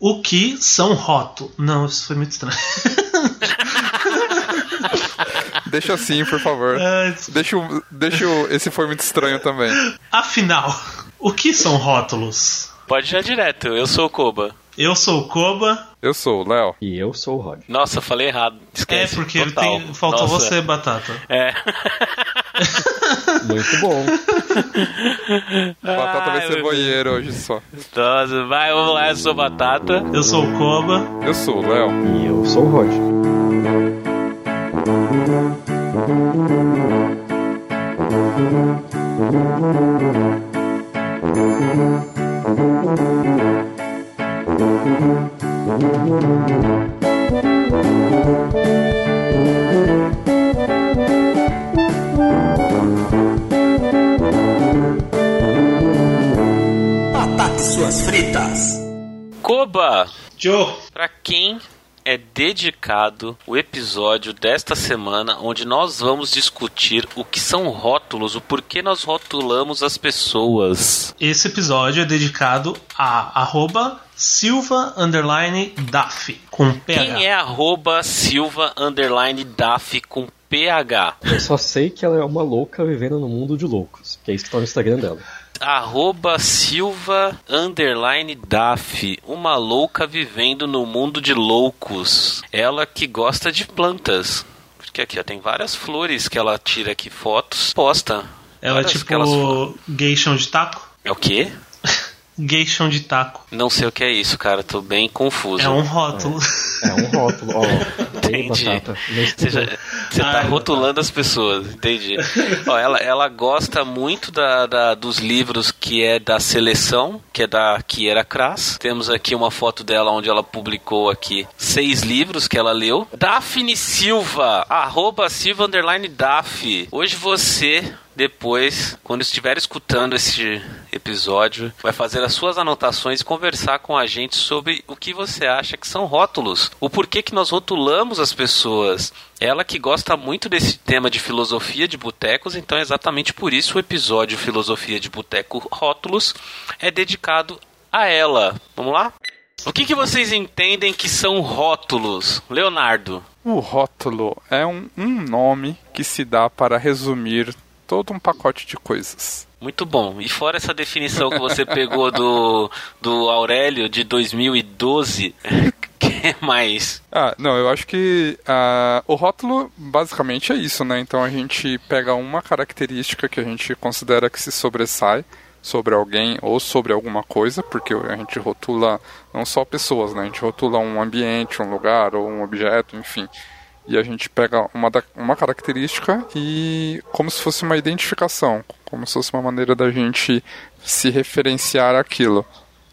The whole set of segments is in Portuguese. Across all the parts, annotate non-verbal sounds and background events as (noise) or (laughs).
O que são rótulos? Não, isso foi muito estranho. (laughs) Deixa assim, por favor. Deixa, o- deixa o- esse foi muito estranho também. Afinal, o que são rótulos? Pode ir já direto, eu sou o Koba. Eu sou o Koba. Eu sou o Léo. E eu sou o Rod. Nossa, falei errado. É, Esquece. porque total. tem, faltou Nossa. você, Batata. É. (laughs) Muito bom. (laughs) Batata vai Ai, ser boieiro hoje só. Nossa, vai, vamos lá, eu sou Batata. Eu sou o Koba. Eu sou o Léo. E eu sou o Rod. Ataque suas fritas. Koba, Joe. pra quem é dedicado o episódio desta semana onde nós vamos discutir o que são rótulos, o porquê nós rotulamos as pessoas. Esse episódio é dedicado a arroba Silva underline Duff com PH. Quem é arroba Silva underline Daf com PH? Eu só sei que ela é uma louca vivendo no mundo de loucos. Que é isso que tá no Instagram dela. Arroba Silva underline Daf, uma louca vivendo no mundo de loucos. Ela que gosta de plantas. Porque aqui ó, tem várias flores que ela tira aqui fotos, posta. Ela é aquelas tipo gay chão de taco? É o quê? Gay chão de taco. Não sei o que é isso, cara. Tô bem confuso. É um rótulo. É um rótulo, ó. Entendi. Você, já- você tá Ai, rotulando as pessoas, entendi. Ó, ela, ela gosta muito da, da- dos livros que é da seleção, que é da Kiera Kras. Temos aqui uma foto dela onde ela publicou aqui seis livros que ela leu. Daphne Silva, arroba Silva underline Daf. Hoje você depois, quando estiver escutando esse episódio, vai fazer as suas anotações e conversar com a gente sobre o que você acha que são rótulos, o porquê que nós rotulamos as pessoas. Ela que gosta muito desse tema de filosofia de botecos, então é exatamente por isso o episódio Filosofia de Boteco Rótulos é dedicado a ela. Vamos lá? O que, que vocês entendem que são rótulos? Leonardo. O rótulo é um, um nome que se dá para resumir todo um pacote de coisas. Muito bom. E fora essa definição que você pegou do, do Aurélio de 2012, (laughs) que mais? Ah, não, eu acho que ah, o rótulo basicamente é isso, né? Então a gente pega uma característica que a gente considera que se sobressai sobre alguém ou sobre alguma coisa, porque a gente rotula não só pessoas, né? A gente rotula um ambiente, um lugar ou um objeto, enfim. E a gente pega uma, da- uma característica e como se fosse uma identificação, como se fosse uma maneira da gente se referenciar àquilo.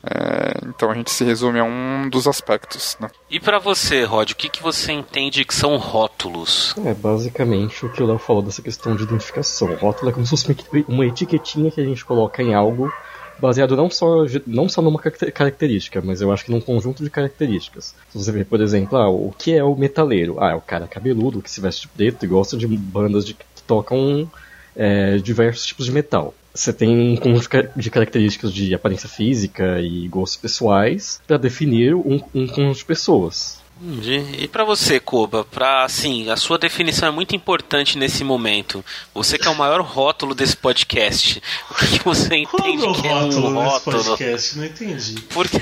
É, então a gente se resume a um dos aspectos, né? E pra você, Rod, o que, que você entende que são rótulos? É basicamente o que o Léo falou dessa questão de identificação. Rótulo é como se fosse uma etiquetinha que a gente coloca em algo baseado não só, não só numa caracter- característica, mas eu acho que num conjunto de características. Se você ver, por exemplo, ah, o que é o metaleiro? Ah, é o cara cabeludo que se veste preto e gosta de bandas de, que tocam é, diversos tipos de metal. Você tem um conjunto de de características de aparência física e gostos pessoais para definir um, um conjunto de pessoas. Entendi. E pra você, Koba, pra assim, a sua definição é muito importante nesse momento. Você que é o maior rótulo desse podcast. O que, que você Qual é o entende meu que é um rótulo? podcast? Não entendi. Porque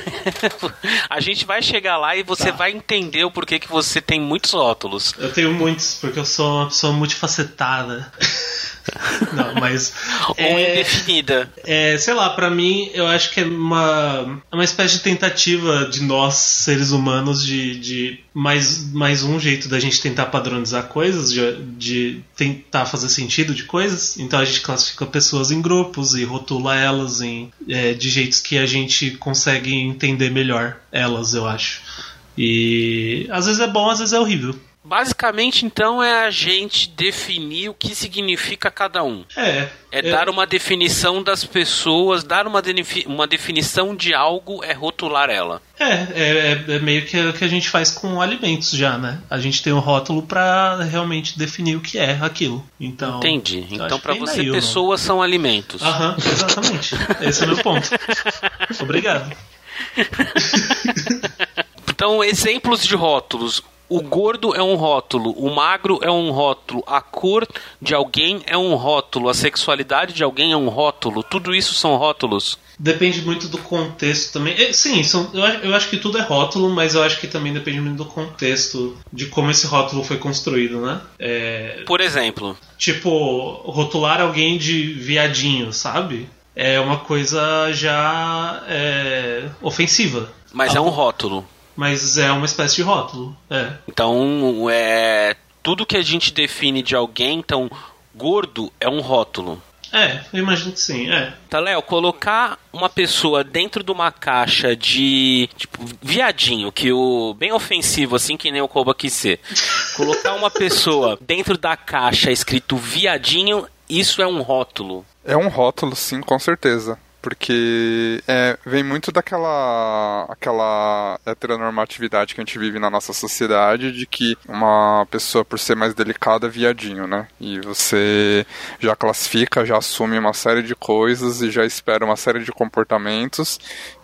(laughs) a gente vai chegar lá e você Tá. vai entender o porquê que você tem muitos rótulos. Eu tenho muitos, porque eu sou uma pessoa multifacetada. (laughs) (laughs) Não, mas. Ou é, indefinida. é, sei lá, pra mim, eu acho que é uma, é uma espécie de tentativa de nós, seres humanos, de, de mais, mais um jeito da gente tentar padronizar coisas, de, de tentar fazer sentido de coisas. Então a gente classifica pessoas em grupos e rotula elas em, é, de jeitos que a gente consegue entender melhor elas, eu acho. E às vezes é bom, às vezes é horrível. Basicamente, então, é a gente definir o que significa cada um. É. É dar uma definição das pessoas, dar uma, defi- uma definição de algo é rotular ela. É, é, é- é meio que o que a gente faz com alimentos já, né? A gente tem um rótulo pra realmente definir o que é aquilo. Então. Entendi. Então, vem você, nome. pessoas são alimentos. Aham, exatamente. (laughs) Esse é o meu ponto. Obrigado. Então, exemplos de rótulos. O gordo é um rótulo, o magro é um rótulo, a cor de alguém é um rótulo, a sexualidade de alguém é um rótulo. Tudo isso são rótulos. Depende muito do contexto também. É, sim, são, eu, eu acho que tudo é rótulo, mas eu acho que também depende muito do contexto de como esse rótulo foi construído, né? É, Por exemplo, tipo, rotular alguém de viadinho, sabe? É uma coisa já é, ofensiva. mas é um rótulo. Mas é uma espécie de rótulo. É. Então, é tudo que a gente define de alguém, então gordo é um rótulo. É, eu imagino que sim, é. Tá, Léo, colocar uma pessoa dentro de uma caixa de, tipo, viadinho, que o bem ofensivo assim que nem o Koba quis ser. Colocar uma pessoa (laughs) dentro da caixa escrito viadinho, isso é um rótulo. É um rótulo, sim, com certeza. Porque é, vem muito daquela aquela heteronormatividade que a gente vive na nossa sociedade de que uma pessoa, por ser mais delicada, é viadinho, né? E você já classifica, já assume uma série de coisas e já espera uma série de comportamentos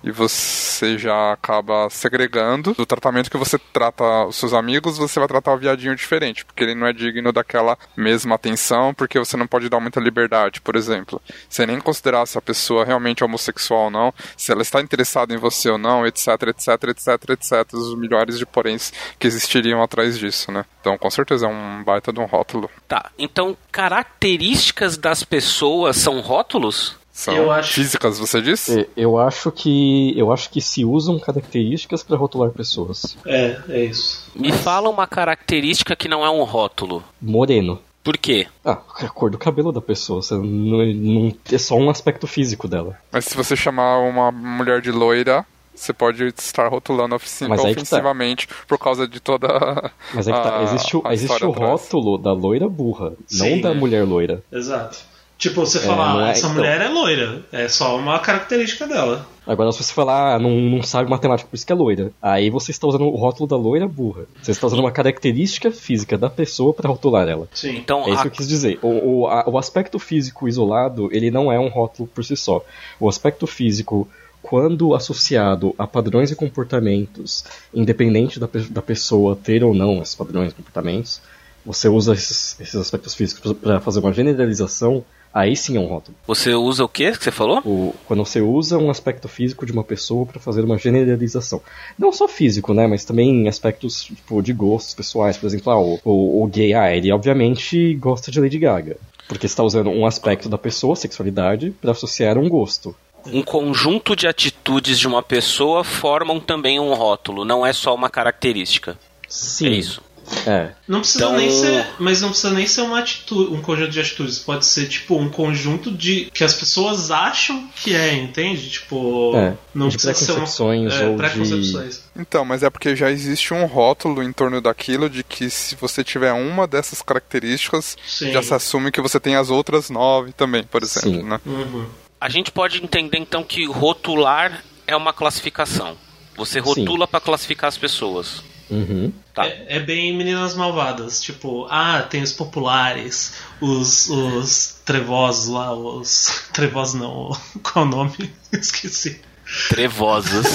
e você já acaba segregando do tratamento que você trata os seus amigos, você vai tratar o viadinho diferente, porque ele não é digno daquela mesma atenção, porque você não pode dar muita liberdade, por exemplo. Sem nem considerar se a pessoa realmente é homossexual ou não, se ela está interessada em você ou não, etc, etc, etc, etc, os milhares de poréns que existiriam atrás disso, né? Então, com certeza é um baita de um rótulo. Tá, então características das pessoas são rótulos? São Eu acho- físicas, você disse? É, Eu acho que eu acho que se usam características para rotular pessoas. É, é isso. Me fala uma característica que não é um rótulo. Moreno. Por quê? Ah, a cor do cabelo da pessoa. Você não, não é só um aspecto físico dela. Mas se você chamar uma mulher de loira, você pode estar rotulando tá. ofensivamente por causa de toda (laughs) Mas é que tá, a- existe o, a existe o rótulo da loira burra, Sim. não da mulher loira. Exato. Tipo, você falar, não é, essa então. mulher é loira. É só uma característica dela. Agora, se você falar, ah, não, não sabe matemática, por isso que é loira. Aí você está usando o rótulo da loira burra. Você está usando uma característica física da pessoa para rotular ela. Sim. Então, É isso a- que eu quis dizer. O, o, a- o aspecto físico isolado, ele não é um rótulo por si só. O aspecto físico, quando associado a padrões e comportamentos, independente da, pe- da pessoa ter ou não esses padrões e comportamentos, você usa esses, esses aspectos físicos para fazer uma generalização, aí sim é um rótulo. você usa o quê que você falou? O- quando você usa um aspecto físico de uma pessoa para fazer uma generalização. Não só físico, né? Mas também aspectos tipo, de gostos pessoais. Por exemplo, ah, o, o, o gay, ah, ele obviamente gosta de Lady Gaga. Porque está usando um aspecto da pessoa, sexualidade, para associar um gosto. Um conjunto de atitudes de uma pessoa formam também um rótulo, não é só uma característica. Sim. É isso. É. Não precisa Então- nem ser. Mas não precisa nem ser uma atitude, um conjunto de atitudes. Pode ser, tipo, um conjunto de. que as pessoas acham que é, entende? Tipo. É, não de precisa ser uma. É, ou de- preconcepções. Então, mas é porque já existe um rótulo em torno daquilo de que se você tiver uma dessas características, Sim. já se assume que você tem as outras nove também, por exemplo, Sim. né? Uhum. A gente pode entender então que rotular é uma classificação. Você rotula para classificar as pessoas. Uhum. Tá. É, é bem meninas malvadas. Tipo, ah, tem os populares, os, os trevosos lá, os. (laughs) Trevosos não, (laughs) qual o nome? (laughs) Esqueci. Trevosos.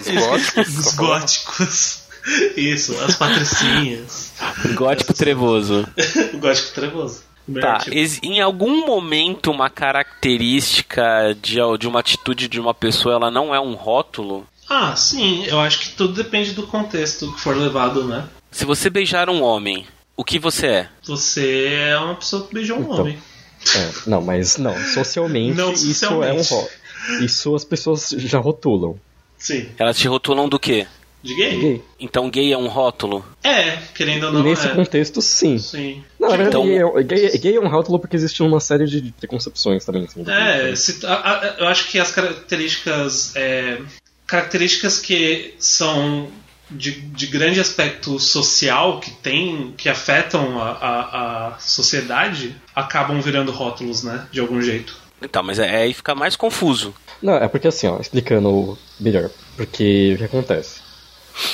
Os góticos, Os tá falando? góticos. Isso, as patricinhas. Gótico trevoso. o gótico trevoso. Tá, Tipo, em algum momento uma característica de, de uma atitude de uma pessoa ela não é um rótulo? Ah, sim, eu acho que tudo depende do contexto que for levado, né? Se você beijar um homem, o que você é? Você é uma pessoa que beijou um Então. homem. É, não, mas não, socialmente, Não isso socialmente. é um rótulo. Isso as pessoas já rotulam. Sim, Elas te rotulam do quê? de gay. Gay. Então gay é um rótulo? É, querendo ou não, Nesse é. contexto, sim. Sim. Não, na verdade, Então- gay, é, gay, gay é um rótulo porque existe uma série de preconcepções também. assim. É, se- a- a- eu acho que as características. é, características que são de, de grande aspecto social que tem, que afetam a, a, a sociedade, acabam virando rótulos, né? De algum jeito. Então, mas é, aí fica mais confuso. Não, é porque assim, ó, explicando melhor. Porque o que acontece?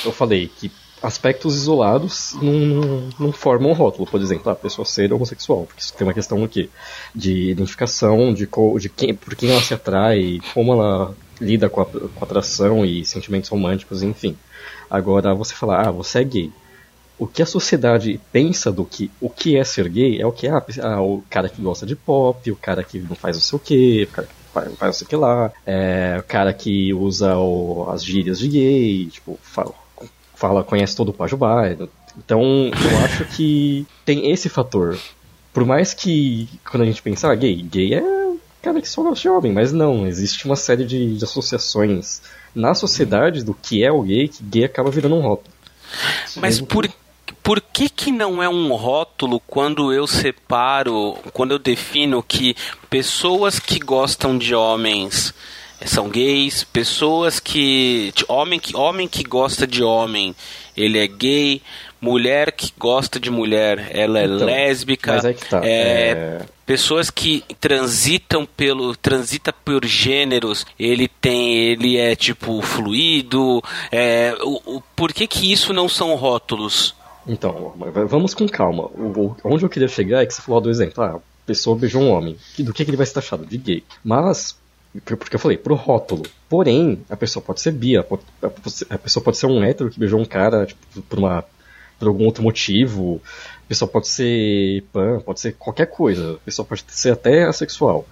Eu falei que aspectos isolados não, não, não formam um rótulo, por exemplo, a pessoa ser homossexual, porque isso tem uma questão aqui de identificação, de, co- de quem, por quem ela se atrai, como ela lida com, a, com atração e sentimentos românticos, enfim. Agora, você falar, ah, você é gay. O que a sociedade pensa do que o que é ser gay é o que ah, ah o cara que gosta de pop, o cara que não faz não sei o que, o cara que faz, faz não sei o que lá, é, o cara que usa o, as gírias de gay, tipo, fala, fala conhece todo o Pajubá. Então, eu acho que tem esse fator. Por mais que, quando a gente pensar, ah, gay, gay é cara que só gosta de homem, mas não, existe uma série de, de associações na sociedade do que é o gay, que gay acaba virando um rótulo. Mas por, por que, que não é um rótulo quando eu separo, quando eu defino que pessoas que gostam de homens são gays, pessoas que. Homem que, homem que gosta de homem, ele é gay, mulher que gosta de mulher, ela é então, lésbica. Mas é que tá. É, é... Pessoas que transitam pelo. transita por gêneros, ele tem. ele é tipo fluido. É, o, o, por que, que isso não são rótulos? Então, vamos com calma. O, onde eu queria chegar é que você falou do exemplo. Ah, a pessoa beijou um homem. Do que, que ele vai ser taxado? De gay. Mas, porque eu falei, pro rótulo. Porém, a pessoa pode ser bia, pode, a pessoa pode ser um hétero que beijou um cara tipo, por, uma, por algum outro motivo. A pessoa pode ser pan, pode ser qualquer coisa. A pessoa pode ser até assexual.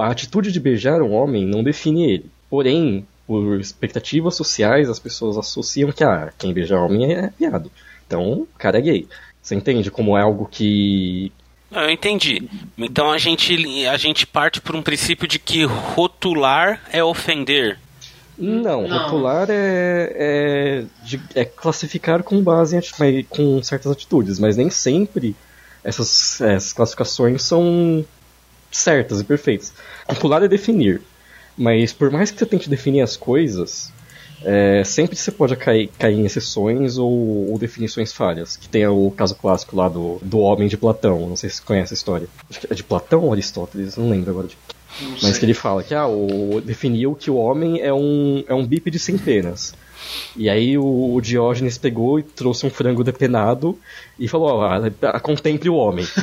A atitude de beijar um homem não define ele. Porém, por expectativas sociais, as pessoas associam que ah, quem beijar homem é viado. Então, o cara é gay. Você entende como é algo que. Eu entendi. Então a gente, a gente parte por um princípio de que rotular é ofender. Não, Não. rotular é, é, é, classificar com base em com certas atitudes, mas nem sempre essas, essas classificações são certas e perfeitas. Rotular é definir, mas por mais que você tente definir as coisas, é, sempre você pode cair, cair em exceções ou, ou, definições falhas. Que tem o caso clássico lá do, do homem de Platão. Não sei se você conhece a história. É de Platão ou Aristóteles, não lembro agora. De... Não Mas sei. que ele fala que ah, o, definiu que o homem é um, é um bípede sem penas. E aí o, o, Diógenes pegou e trouxe um frango depenado e falou, ó, ah, contemple o homem. (laughs)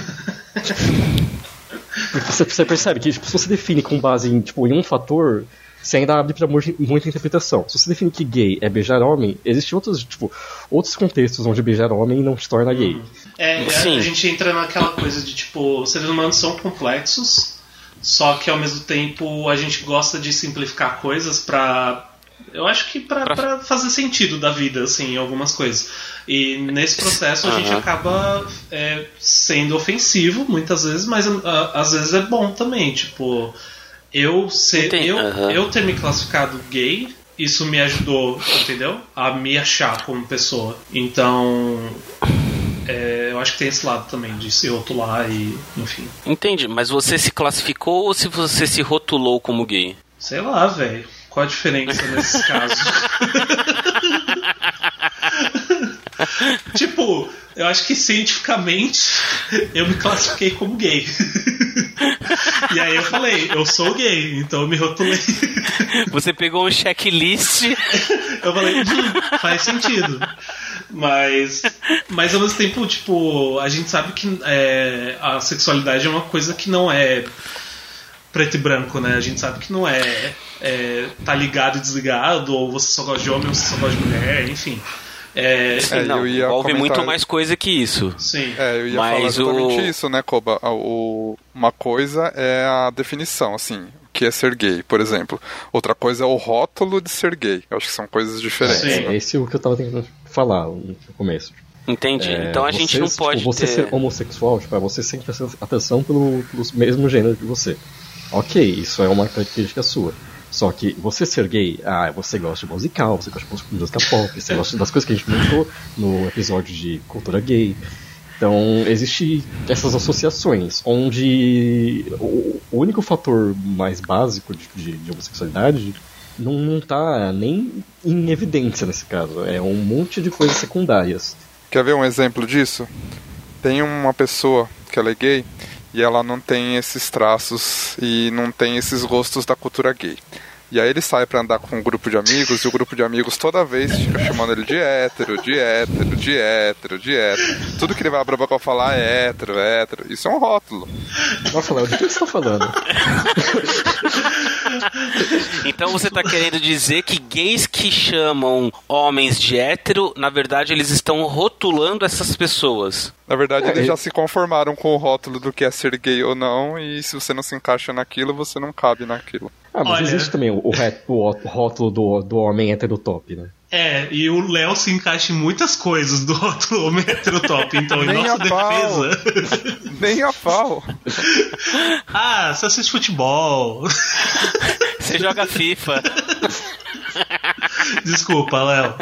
Porque você percebe que tipo, se você define com base em, tipo, em um fator, você ainda abre para muita interpretação. Se você define que gay é beijar homem, existem outros, tipo, outros contextos onde beijar homem não te torna gay. Hum. É, Sim. a gente entra naquela coisa de, tipo, seres humanos são complexos, só que ao mesmo tempo a gente gosta de simplificar coisas para eu acho que para fazer sentido da vida, assim, algumas coisas. E nesse processo a gente acaba é, sendo ofensivo muitas vezes, mas a, às vezes é bom também. Tipo, eu, ser, eu, eu ter me classificado gay, isso me ajudou, entendeu? A me achar como pessoa. Então, é, eu acho que tem esse lado também, de se rotular e, enfim. Entendi, mas você se classificou ou se você se rotulou como gay? Sei lá, velho. Qual a diferença nesses (laughs) casos? (laughs) tipo, eu acho que cientificamente eu me classifiquei como gay. (laughs) e aí eu falei, eu sou gay, então eu me rotulei. Você pegou um checklist. eu falei, hum, faz sentido. Mas, mas ao mesmo tempo, tipo, a gente sabe que é, a sexualidade é uma coisa que não é preto e branco, né? A gente sabe que não é, é tá ligado e desligado, ou você só gosta de homem ou você só gosta de mulher, enfim. É, é, não, envolve comentar... muito mais coisa que isso. Sim. É, eu ia Mas falar exatamente o... isso, né, Koba? O, uma coisa é a definição, assim, o que é ser gay, por exemplo. Outra coisa é o rótulo de ser gay. Eu acho que são coisas diferentes. É, né? esse é o que eu tava tentando falar no começo. Entendi. É, então a gente não pode. Tipo, você ter... ser homossexual, tipo, é você sente atenção pelo, pelo mesmo gênero que você. Ok, isso é uma característica sua. Só que você ser gay, ah, você gosta de musical, você gosta de música pop, você gosta das coisas que a gente montou no episódio de cultura gay. Então, existe essas associações, onde o único fator mais básico de, de, de homossexualidade não está nem em evidência nesse caso. É um monte de coisas secundárias. Quer ver um exemplo disso? Tem uma pessoa que ela é gay e ela não tem esses traços e não tem esses gostos da cultura gay. E aí ele sai pra andar com um grupo de amigos, e o grupo de amigos toda vez fica chamando ele de hétero, de hétero, de hétero, de hétero. Tudo que ele vai abrir a boca pra falar é hétero, hétero. Isso é um rótulo. Nossa, Léo, de que você tá falando? (laughs) Então você tá querendo dizer que gays que chamam homens de hétero, na verdade eles estão rotulando essas pessoas. Na verdade, É, eles ele- já se conformaram com o rótulo do que é ser gay ou não, e se você não se encaixa naquilo, você não cabe naquilo. Ah, mas Olha. existe também o, o, rótulo do, do homem hétero top, né? É, e o Léo se encaixa em muitas coisas do (laughs) rótulo homem heterotop, então em nossa defesa. Nem a pau. (laughs) ah, você assiste futebol. Você joga FIFA. Desculpa, Léo.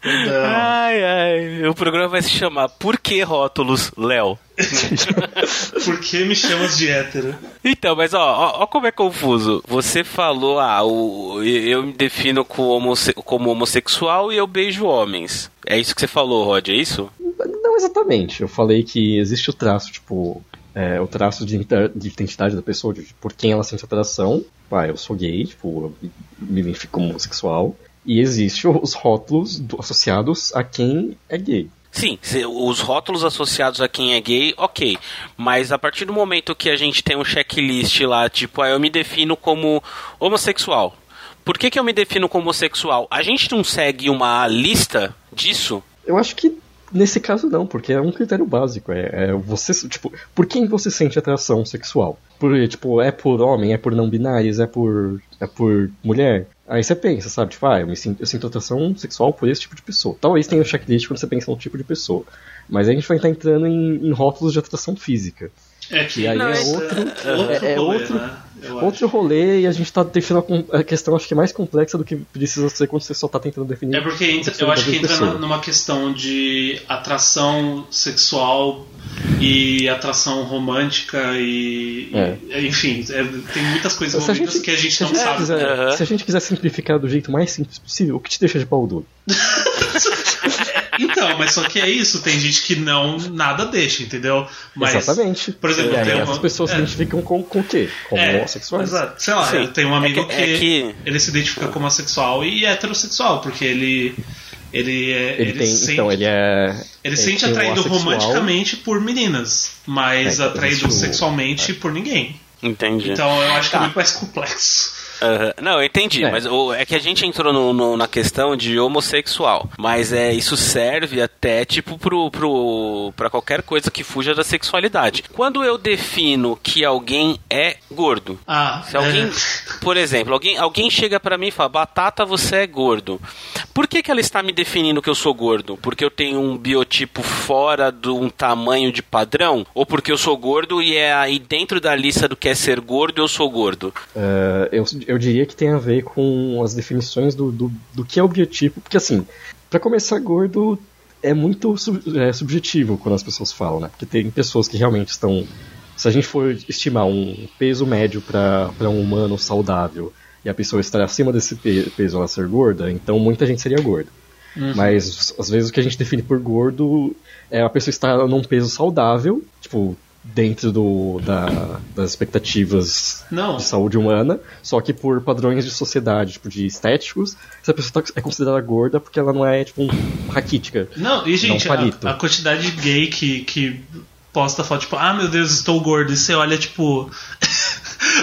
Perdão. Ai, ai. O programa vai se chamar Por que rótulos, Léo? (laughs) Por que me chamas de hétero? Então, mas ó, ó, ó como é confuso. Você falou, ah, o, eu me defino como, homosse- como homossexual e eu beijo homens. É isso que você falou, Rod, é isso? Não exatamente. Eu falei que existe o traço, tipo, é, o traço de, de identidade da pessoa, de por quem ela sente atração. Ah, eu sou gay, tipo, eu me identifico como homossexual. E existe os rótulos do- associados a quem é gay. Sim, os rótulos associados a quem é gay, ok. Mas a partir do momento que a gente tem um checklist lá, tipo, ah, eu me defino como homossexual. Por que, que eu me defino como homossexual? A gente não segue uma lista disso? Eu acho que nesse caso não, porque é um critério básico. É, é você, tipo, por quem você sente atração sexual? Por, tipo, é por homem, é por não binários, é por, é por mulher? Aí você pensa, sabe? Tipo, ah, eu, me sinto, eu sinto atração sexual por esse tipo de pessoa. Talvez tenha um checklist quando você pensa num tipo de pessoa. Mas aí a gente vai estar entrando em, em rótulos de atração física. É que E aí Não, é outro, outro é, é rolê, outro, Eu acho. outro rolê e a gente tá deixando a com- a, questão, acho que mais complexa do que precisa ser quando você só tá tentando definir. É porque entra- eu acho que entra pessoa. numa questão de atração sexual e atração romântica e, É. e- enfim, é- tem muitas coisas Se a envolvidas gente, que a gente se a não gente sabe. quiser, se a gente quiser simplificar do jeito mais simples possível, o que te deixa de pau duro? (laughs) Então, mas só que é isso, tem gente que não nada deixa, entendeu? Mas, Exatamente. por exemplo, tem essas uma- pessoas se é. identificam com, com o quê? Como É, homossexuais. Exato. Sei lá, Sim. eu tenho um amigo É que- que, é que- ele se identifica como assexual e heterossexual, porque ele ele é, Ele, tem, sente, então, ele é. ele ele sente atraído romanticamente por meninas, mas É, atraído sexualmente por ninguém. Entendi. Então eu acho que é Tá. muito mais complexo. Aham. Não, eu entendi, É. mas o, é que a gente entrou no- no- na questão de homossexual. Mas é isso serve até, tipo, pro, pro, pra qualquer coisa que fuja da sexualidade. Quando eu defino que alguém é gordo, Ah, se alguém, é, por exemplo, alguém, alguém chega pra mim e fala, Batata, você é gordo. Por que, que ela está me definindo que eu sou gordo? Porque eu tenho um biotipo fora de um tamanho de padrão? Ou porque eu sou gordo e é aí dentro da lista do que é ser gordo, eu sou gordo? É, eu, eu diria que tem a ver com as definições do, do, do que é o biotipo, porque assim, pra começar, gordo é muito sub- é, subjetivo quando as pessoas falam, né? Porque tem pessoas que realmente estão. Se a gente for estimar um peso médio para um humano saudável e a pessoa estar acima desse pe- peso ela ser gorda, então muita gente seria gorda. Mas às vezes o que a gente define por gordo é a pessoa estar num peso saudável, tipo, dentro do, da- das expectativas Não. de saúde humana, só que por padrões de sociedade, tipo, de estéticos, essa pessoa tá- é considerada gorda porque ela não é, tipo, um raquítica. Não, e gente, Não a, a quantidade de gay que, que posta foto, tipo, ah meu Deus, estou gordo, e você olha, tipo, (laughs)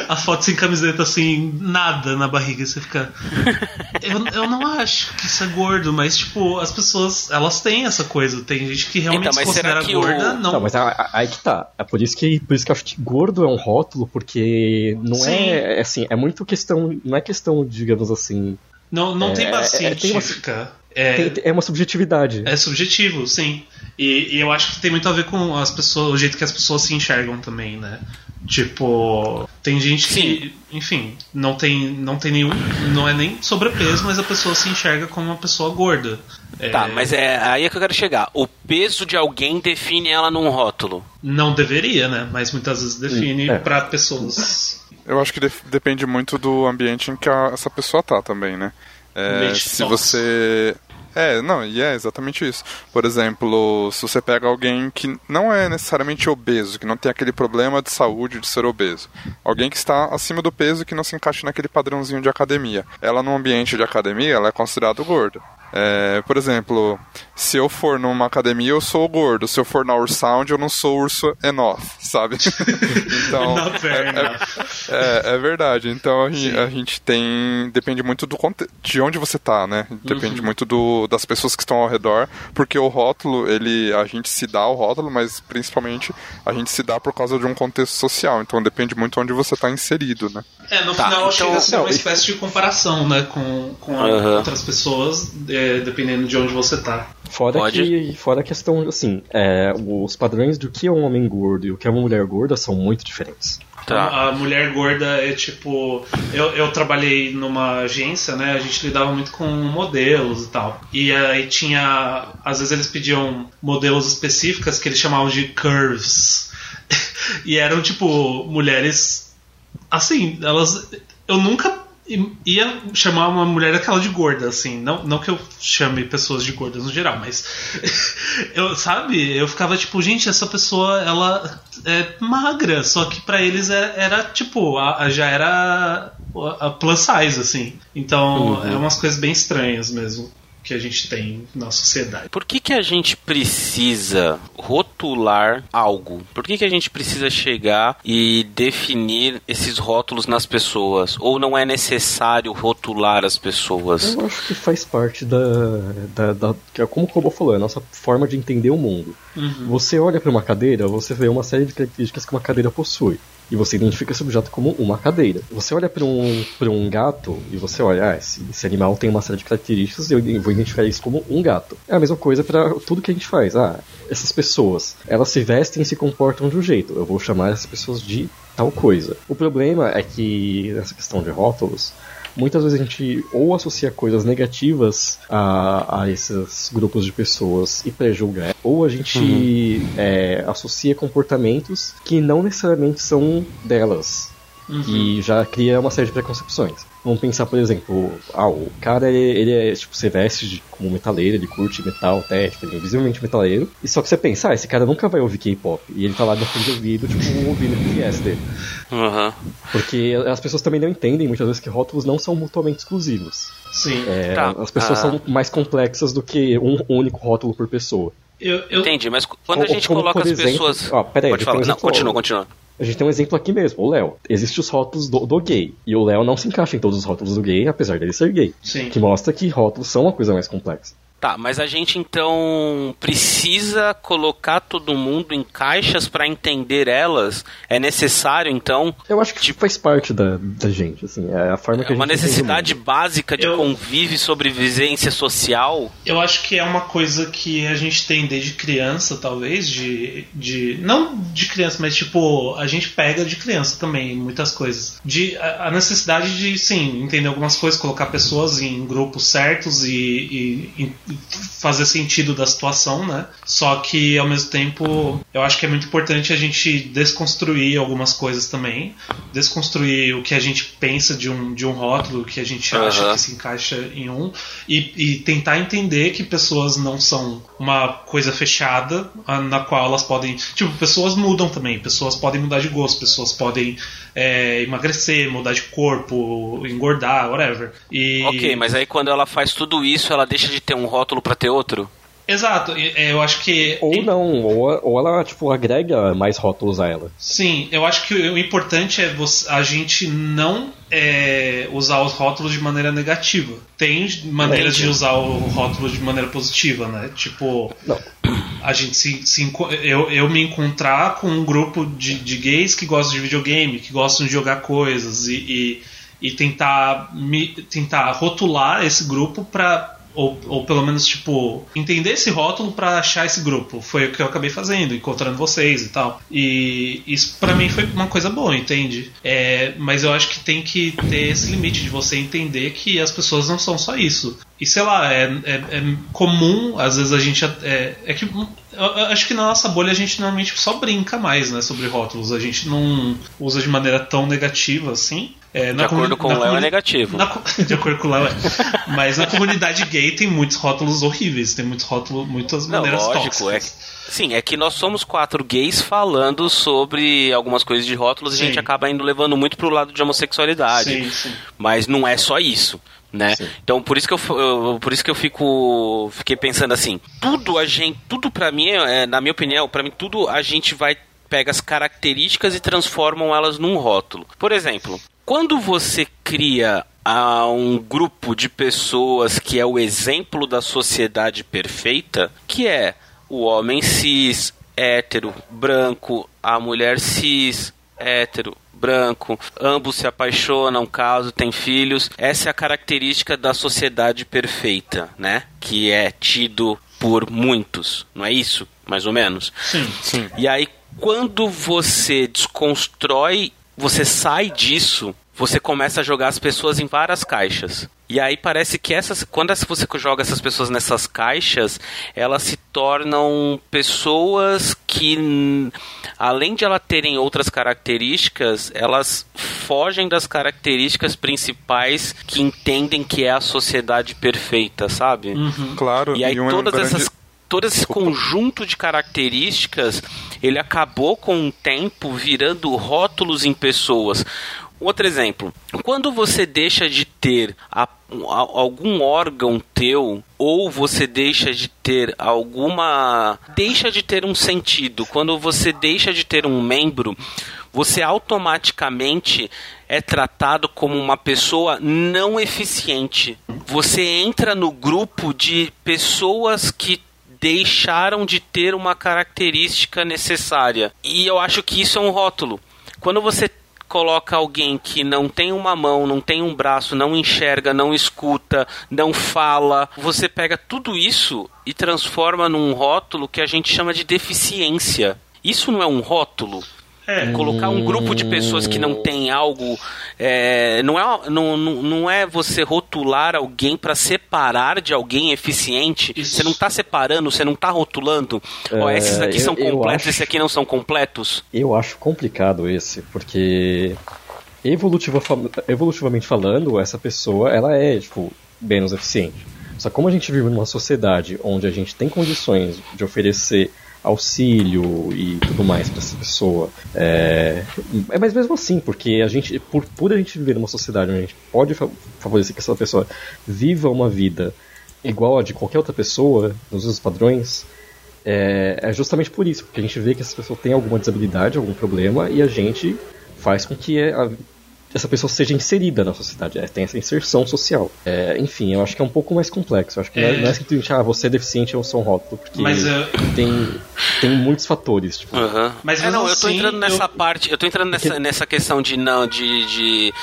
a foto sem camiseta assim, nada na barriga, e você fica. (laughs) Eu, eu não acho que isso é gordo, mas tipo, as pessoas, elas têm essa coisa. Tem gente que realmente Então, se considera que o- gorda, não. Não, mas aí que tá. É por isso que, por isso que eu acho que gordo é um rótulo, porque não Sim. é, é assim, é muito questão, não é questão, digamos assim, Não, não tem É, base é, tem uma- científica. É, tem- é uma subjetividade. É subjetivo, sim. E, e eu acho que tem muito a ver com as pessoas, o jeito que as pessoas se enxergam também, né? Tipo, tem gente que, enfim, não tem, não tem nenhum, não é nem sobrepeso, mas a pessoa se enxerga como uma pessoa gorda. É, Tá, mas é aí é que eu quero chegar. O peso de alguém define ela num rótulo. não deveria, né? Mas muitas vezes define É. pra pessoas. Eu acho que def- depende muito do ambiente em que a- essa pessoa tá também, né? É, se você É, não, e é exatamente isso. Por exemplo, se você pega alguém que não é necessariamente obeso, que não tem aquele problema de saúde de ser obeso, alguém que está acima do peso que não se encaixa naquele padrãozinho de academia. Ela, no ambiente de academia, ela é considerada gorda. É, por exemplo, se eu for numa academia, eu sou gordo. Se eu for na Ursound, eu não sou urso enough, sabe? (laughs) então, é, é, é, verdade. Então a gente, a gente, tem. Depende muito do de onde você tá, né? Depende uhum. muito do, das pessoas que estão ao redor, porque o rótulo, ele. A gente se dá o rótulo, mas principalmente a gente se dá por causa de um contexto social. Então depende muito onde você está inserido, né? É, no tá, final então, chega a ser uma espécie de comparação, né? Com, com uhum. outras pessoas. É, dependendo de onde você tá. Fora Pode. que, fora a questão, assim, é, os padrões do que é um homem gordo e o que é uma mulher gorda são muito diferentes. Tá. A mulher gorda é tipo. Eu, eu trabalhei numa agência, né? A gente lidava muito com modelos e tal. E aí tinha. Às vezes eles pediam modelos específicas que eles chamavam de curves. (laughs) e eram tipo mulheres. Assim, elas. Eu nunca ia chamar uma mulher aquela de gorda, assim. Não, não que eu chame pessoas de gordas no geral, mas. (laughs) eu, sabe? Eu ficava tipo, gente, essa pessoa, ela é magra, só que para eles era, é, era tipo, a, a, já era a plus size, assim. Então, uhum. é umas coisas bem estranhas mesmo que a gente tem na sociedade. Por que, que a gente precisa rotular algo? Por que, que a gente precisa chegar e definir esses rótulos nas pessoas? Ou não é necessário rotular as pessoas? Eu acho que faz parte da. da, da é como o Kobo falou, é a nossa forma de entender o mundo. Uhum. Você olha para uma cadeira, você vê uma série de características que uma cadeira possui e você identifica esse objeto como uma cadeira. Você olha para um, um gato e você olha, ah, esse, esse, animal tem uma série de características e eu vou identificar isso como um gato. É a mesma coisa para tudo que a gente faz. Ah, essas pessoas, elas se vestem e se comportam de um jeito. Eu vou chamar essas pessoas de tal coisa. O problema é que nessa questão de rótulos, muitas vezes a gente ou associa coisas negativas a, a esses grupos de pessoas e pré-julga, ou a gente uhum. é, associa comportamentos que não necessariamente são delas. Uhum. E já cria uma série de preconcepções. Vamos pensar, por exemplo, ah, o cara ele, ele é tipo, você veste de, como metaleiro, ele curte metal, técnico, ele é visivelmente metaleiro. E só que você pensa, ah, esse cara nunca vai ouvir K-pop. E ele tá lá no fundo do ouvido, tipo, (laughs) ouvindo BTS dele. Uhum. Porque as pessoas também não entendem muitas vezes que rótulos não são mutuamente exclusivos. Sim. É, tá. As pessoas ah. são mais complexas do que um único rótulo por pessoa. Eu, eu... Entendi, mas quando a gente como, coloca as exemplo, pessoas. Ó, peraí, Pode falar, um não, continua, continua. A gente tem um exemplo aqui mesmo, o Léo. Existem os rótulos do, do, gay. E o Léo não se encaixa em todos os rótulos do gay, apesar dele ser gay. Sim. Que mostra que rótulos são uma coisa mais complexa. Tá, mas a gente então precisa colocar todo mundo em caixas para entender elas? É necessário então? Eu acho que tipo, faz parte da, da gente, assim, é a forma que é a gente uma necessidade básica de eu, convívio e sobrevivência social? Eu acho que é uma coisa que a gente tem desde criança, talvez, de, de não de criança, mas tipo, a gente pega de criança também muitas coisas. De a, a necessidade de, sim, entender algumas coisas, colocar pessoas em grupos certos e, e, e fazer sentido da situação, né? Só que ao mesmo tempo eu acho que é muito importante a gente desconstruir algumas coisas também, desconstruir o que a gente pensa de um, de um rótulo, o que a gente acha que se encaixa em um, e, e tentar entender que pessoas não são uma coisa fechada na qual elas podem. Tipo, pessoas mudam também, pessoas podem mudar de gosto, pessoas podem é, emagrecer, mudar de corpo, engordar, whatever. E... Ok, mas aí quando ela faz tudo isso, ela deixa de ter um rótulo para ter outro? Exato, é, eu acho que. Ou não, ou, ou ela tipo, agrega mais rótulos a ela. Sim, eu acho que o importante é você, a gente não é, usar os rótulos de maneira negativa. Tem maneiras é, de usar o rótulo de maneira positiva, né? Tipo, não. a gente se, se eu, eu me encontrar com um grupo de, de gays que gostam de videogame, que gostam de jogar coisas e, e, e tentar, me, tentar rotular esse grupo para ou, ou pelo menos, tipo, entender esse rótulo para achar esse grupo. Foi o que eu acabei fazendo, encontrando vocês e tal. E isso para mim foi uma coisa boa, entende? É, mas eu acho que tem que ter esse limite de você entender que as pessoas não são só isso. E sei lá, é, é, é comum, às vezes a gente. É, é que eu, eu acho que na nossa bolha a gente normalmente só brinca mais, né, sobre rótulos. A gente não usa de maneira tão negativa assim. É, de acordo com o Léo é negativo. Na, (laughs) de acordo com o Léo é. Mas na comunidade gay tem muitos rótulos horríveis, tem muitos rótulos, muitas maneiras não, lógico, tóxicas. É Sim, é que nós somos quatro gays falando sobre algumas coisas de rótulos sim. e a gente acaba indo levando muito pro lado de homossexualidade. Sim, sim. Mas não é só isso. Né? Então por isso que eu, eu, por isso que eu fico fiquei pensando assim, tudo a gente, tudo para mim, é, na minha opinião, para mim tudo a gente vai pega as características e transformam elas num rótulo. Por exemplo, quando você cria a um grupo de pessoas que é o exemplo da sociedade perfeita, que é o homem cis, hétero, branco, a mulher cis, hétero, branco, ambos se apaixonam, casam, têm filhos. Essa é a característica da sociedade perfeita, né? Que é tido por muitos, não é isso? Mais ou menos? Sim, sim. E aí, quando você desconstrói, você sai disso você começa a jogar as pessoas em várias caixas. E aí parece que essas, quando você joga essas pessoas nessas caixas, elas se tornam pessoas que, além de elas terem outras características, elas fogem das características principais que entendem que é a sociedade perfeita, sabe? Uhum. Claro. E aí e todas grande... essas todo esse conjunto de características, ele acabou com o tempo virando rótulos em pessoas. Outro exemplo, quando você deixa de ter a, a, algum órgão teu ou você deixa de ter alguma deixa de ter um sentido, quando você deixa de ter um membro, você automaticamente é tratado como uma pessoa não eficiente. Você entra no grupo de pessoas que deixaram de ter uma característica necessária. E eu acho que isso é um rótulo. Quando você coloca alguém que não tem uma mão, não tem um braço, não enxerga, não escuta, não fala, você pega tudo isso e transforma num rótulo que a gente chama de deficiência. Isso não é um rótulo? É. Colocar um grupo de pessoas que não tem algo. É, não, é, não, não é você rotular alguém para separar de alguém eficiente. Isso. Você não está separando, você não está rotulando. É, Ó, esses aqui eu, são completos, esses aqui não são completos. Eu acho complicado esse, porque evolutiva, evolutivamente falando, essa pessoa ela é tipo, menos eficiente. Só como a gente vive numa sociedade onde a gente tem condições de oferecer auxílio e tudo mais para essa pessoa. É, é, mas mesmo assim, porque a gente, por, por a gente viver numa sociedade onde a gente pode favorecer que essa pessoa viva uma vida igual a de qualquer outra pessoa, nos seus padrões, é, é justamente por isso, porque a gente vê que essa pessoa tem alguma desabilidade, algum problema, e a gente faz com que a, essa pessoa seja inserida na sociedade, é, tem essa inserção social. É, enfim, eu acho que é um pouco mais complexo. Eu acho que é. não é, é simplesmente, ah, você é deficiente, eu sou um rótulo, porque Mas, uh... tem, tem muitos fatores. Tipo. Uhum. Mas é, não, eu tô assim, entrando nessa eu... parte, eu tô entrando nessa, porque... nessa questão de não, de, de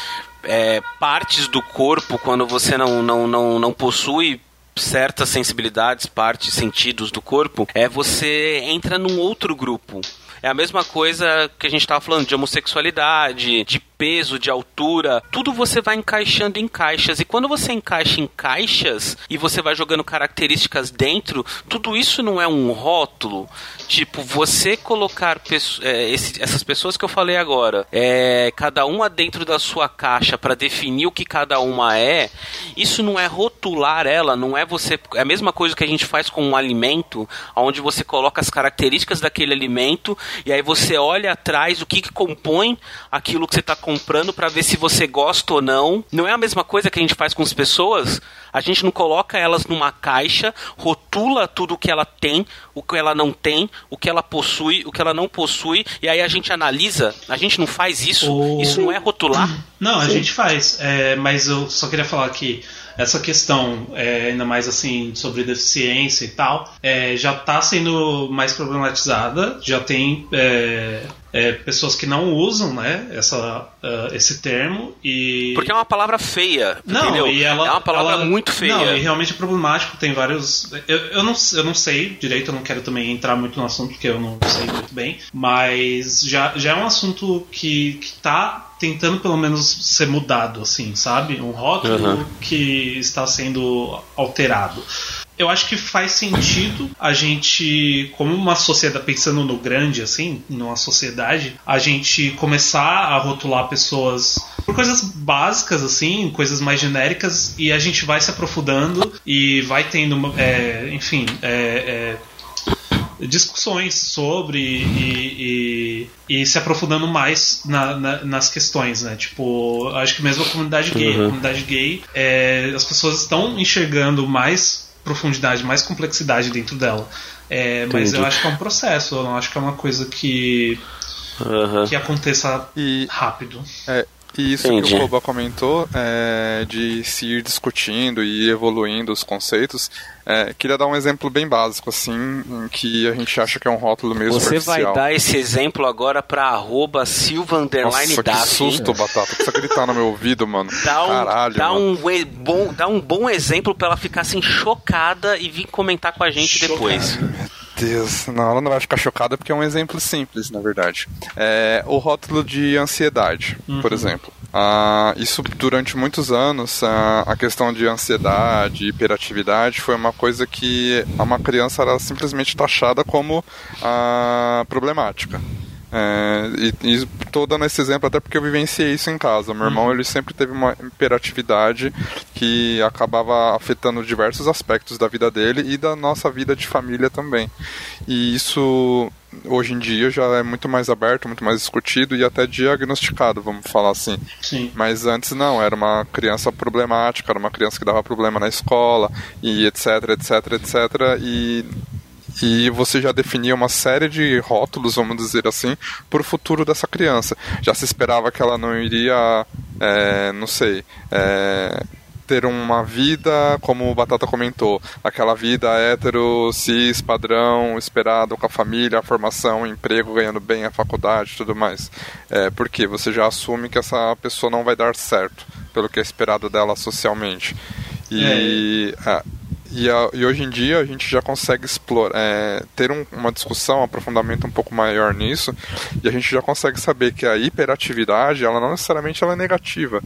é, partes do corpo quando você não, não, não, não possui certas sensibilidades, partes, sentidos do corpo, é você entra num outro grupo. É a mesma coisa que a gente estava falando de homossexualidade, de peso, de altura, tudo você vai encaixando em caixas. E quando você encaixa em caixas e você vai jogando características dentro, tudo isso não é um rótulo. Tipo, você colocar é, esse, essas pessoas que eu falei agora, é, cada uma dentro da sua caixa para definir o que cada uma é, isso não é rotular ela, não é você. É a mesma coisa que a gente faz com um alimento, onde você coloca as características daquele alimento e aí você olha atrás o que, que compõe aquilo que você está comprando para ver se você gosta ou não. Não é a mesma coisa que a gente faz com as pessoas? A gente não coloca elas numa caixa, rotula tudo o que ela tem, o que ela não tem, o que ela possui, o que ela não possui, e aí a gente analisa. A gente não faz isso. O... Isso não é rotular? Não, a gente faz. É, mas eu só queria falar que essa questão, é, ainda mais assim, sobre deficiência e tal, é, já está sendo mais problematizada, já tem é, é, pessoas que não usam né, essa, uh, esse termo e porque é uma palavra feia não entendeu? e ela é uma palavra ela, muito feia não, e realmente é problemático tem vários eu, eu, não, eu não sei direito eu não quero também entrar muito no assunto porque eu não sei muito bem mas já, já é um assunto que, que tá tentando pelo menos ser mudado assim sabe um rótulo uhum. que está sendo alterado eu acho que faz sentido a gente, como uma sociedade, pensando no grande, assim, numa sociedade, a gente começar a rotular pessoas por coisas básicas, assim, coisas mais genéricas, e a gente vai se aprofundando e vai tendo, é, enfim, é, é, discussões sobre e, e, e, se aprofundando mais na, na, nas questões, né? Tipo, acho que mesmo a comunidade gay, uhum. a comunidade gay, é, as pessoas estão enxergando mais profundidade, mais complexidade dentro dela. É, mas eu acho que é um processo, eu não acho que é uma coisa que, uhum. que aconteça e, rápido. É, e isso Entendi. que o Koba comentou, é, de se ir discutindo e evoluindo os conceitos, é, queria dar um exemplo bem básico, assim, em que a gente acha que é um rótulo meio Você vai dar esse exemplo agora pra arroba Silva Nossa, que susto, Batata. Precisa gritar no meu ouvido, mano. Dá um, Caralho, dá mano. Um, bom, dá um bom exemplo pra ela ficar assim chocada e vir comentar com a gente chocada. depois. Deus, não, ela não vai ficar chocada porque é um exemplo simples, na verdade. É, o rótulo de ansiedade, uhum. por exemplo. Ah, isso durante muitos anos, ah, a questão de ansiedade, hiperatividade foi uma coisa que uma criança era simplesmente taxada como ah, problemática. É, e, estou dando esse exemplo até porque eu vivenciei isso em casa. Meu irmão uhum. ele sempre teve uma hiperatividade que acabava afetando diversos aspectos da vida dele e da nossa vida de família também. E isso hoje em dia já é muito mais aberto, muito mais discutido e até diagnosticado, vamos falar assim. Sim. Mas antes não, era uma criança problemática, era uma criança que dava problema na escola e etc, etc, etc. E e você já definia uma série de rótulos, vamos dizer assim, para o futuro dessa criança. Já se esperava que ela não iria, é, não sei, é, ter uma vida, como o Batata comentou, aquela vida hétero, cis, padrão, esperado com a família, a formação, emprego, ganhando bem a faculdade tudo mais. É, porque você já assume que essa pessoa não vai dar certo, pelo que é esperado dela socialmente. E é. E, a, e, hoje em dia a gente já consegue explorar, é, ter um, uma discussão, um aprofundamento um pouco maior nisso, e a gente já consegue saber que a hiperatividade, ela não necessariamente ela é negativa.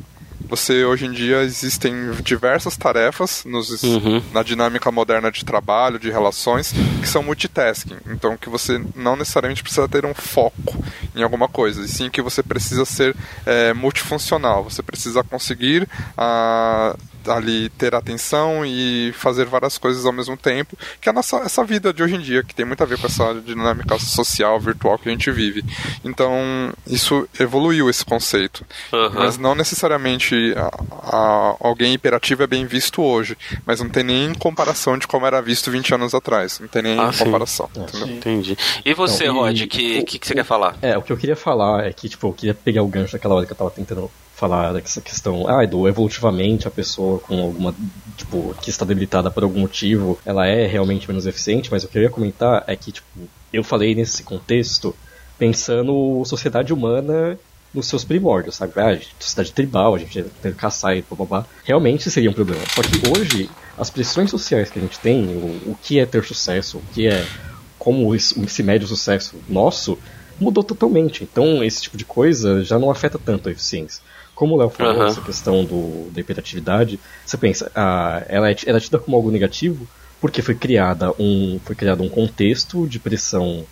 Você hoje em dia existem diversas tarefas nos, uhum. na dinâmica moderna de trabalho, de relações, que são multitasking. Então que você não necessariamente precisa ter um foco em alguma coisa, e sim que você precisa ser é, multifuncional. Você precisa conseguir a ali ter atenção e fazer várias coisas ao mesmo tempo, que é a nossa essa vida de hoje em dia, que tem muito a ver com essa dinâmica social, virtual que a gente vive. Então, isso evoluiu esse conceito. Uhum. Mas não necessariamente a, a, alguém hiperativo é bem visto hoje, mas não tem nem comparação de como era visto 20 anos atrás. Não tem nem ah, comparação. É, Entendi. E você, não, Rod, o que, que, que, você quer falar? É, o que eu queria falar é que, tipo, eu queria pegar o gancho daquela hora que eu tava tentando falar dessa questão, ah, do evolutivamente a pessoa com alguma, tipo, que está debilitada por algum motivo, ela é realmente menos eficiente, mas o que eu ia comentar é que, tipo, eu falei nesse contexto pensando sociedade humana nos seus primórdios, sabe? Ah, sociedade tribal, a gente tem que caçar e blá. Realmente seria um problema. Só que hoje, as pressões sociais que a gente tem, o, o que é ter sucesso, o que é como se mede o sucesso nosso, mudou totalmente. Então, esse tipo de coisa já não afeta tanto a eficiência. Como o Léo falou, uhum. essa questão do, da hiperatividade, você pensa, ah, ela, é, ela é tida como algo negativo porque foi, criada um, foi criado um contexto de pressão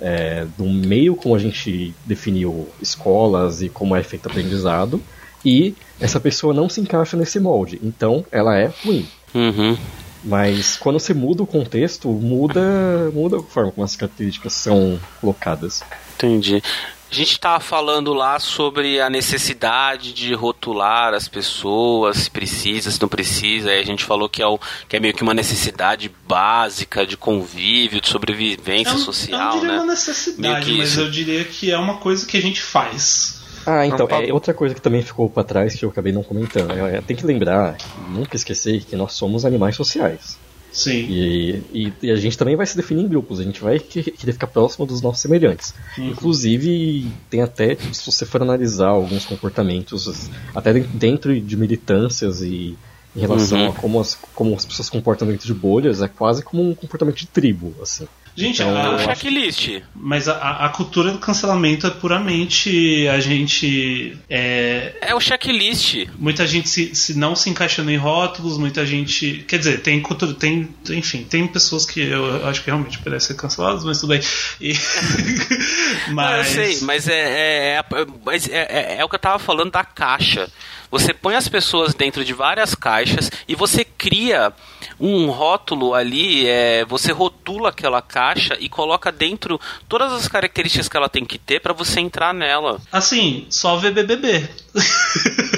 é, do meio como a gente definiu escolas e como é feito o aprendizado, e essa pessoa não se encaixa nesse molde, então ela é ruim. Uhum. Mas quando você muda o contexto, muda, muda a forma como as características são colocadas. Entendi. A gente estava falando lá sobre a necessidade de rotular as pessoas, se precisa, se não precisa. Aí a gente falou que é, o, que é meio que uma necessidade básica de convívio, de sobrevivência eu, social, eu não diria né? uma necessidade, mas isso. eu diria que é uma coisa que a gente faz. Ah, então, é outra coisa que também ficou para trás que eu acabei não comentando. É, tem que lembrar, nunca esquecer que nós somos animais sociais. Sim. E, e, e, a gente também vai se definir em grupos, a gente vai querer ficar próximo dos nossos semelhantes. Uhum. Inclusive, tem até, se você for analisar alguns comportamentos, até dentro de militâncias e em relação uhum. a como as, como as pessoas se comportam dentro de bolhas, é quase como um comportamento de tribo, assim. Gente, Então, a- É um checklist. mas a, a cultura do cancelamento é puramente a gente. É, É o checklist. muita gente se, se não se encaixando em rótulos, muita gente. Quer dizer, tem cultura. Tem, enfim, tem pessoas que eu acho que realmente merecem ser canceladas, mas tudo bem. E- (laughs) Não, mas. eu sei, mas é, é, é, mas é, é- é o que eu tava falando da caixa. Você põe as pessoas dentro de várias caixas e você cria um rótulo ali, é, você rotula aquela caixa e coloca dentro todas as características que ela tem que ter para você entrar nela. Assim, só ver BBB. (laughs)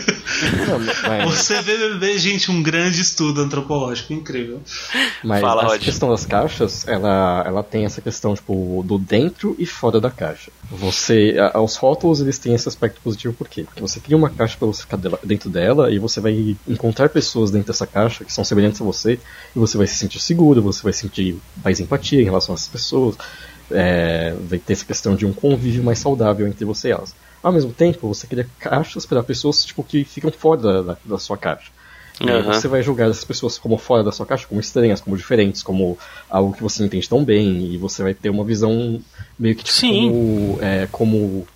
Não, (laughs) mas, vê gente, um grande estudo antropológico, incrível. mas Fala, essa Rod. questão das caixas, ela, ela tem essa questão, tipo, do dentro e fora da caixa. Você, a- os rótulos, eles têm esse aspecto positivo, por quê? Porque você cria uma caixa pra você ficar dela- dentro dela e você vai encontrar pessoas dentro dessa caixa que são semelhantes a você e você vai se sentir seguro, você vai sentir mais empatia em relação a essas pessoas, é, vai ter essa questão de um convívio mais saudável entre você e elas. Ao mesmo tempo, você cria caixas para pessoas tipo, que ficam fora da, da, sua caixa. E Aham. você vai julgar essas pessoas como fora da sua caixa, como estranhas, como diferentes, como algo que você não entende tão bem, e você vai ter uma visão meio que tipo, Sim. como, é, como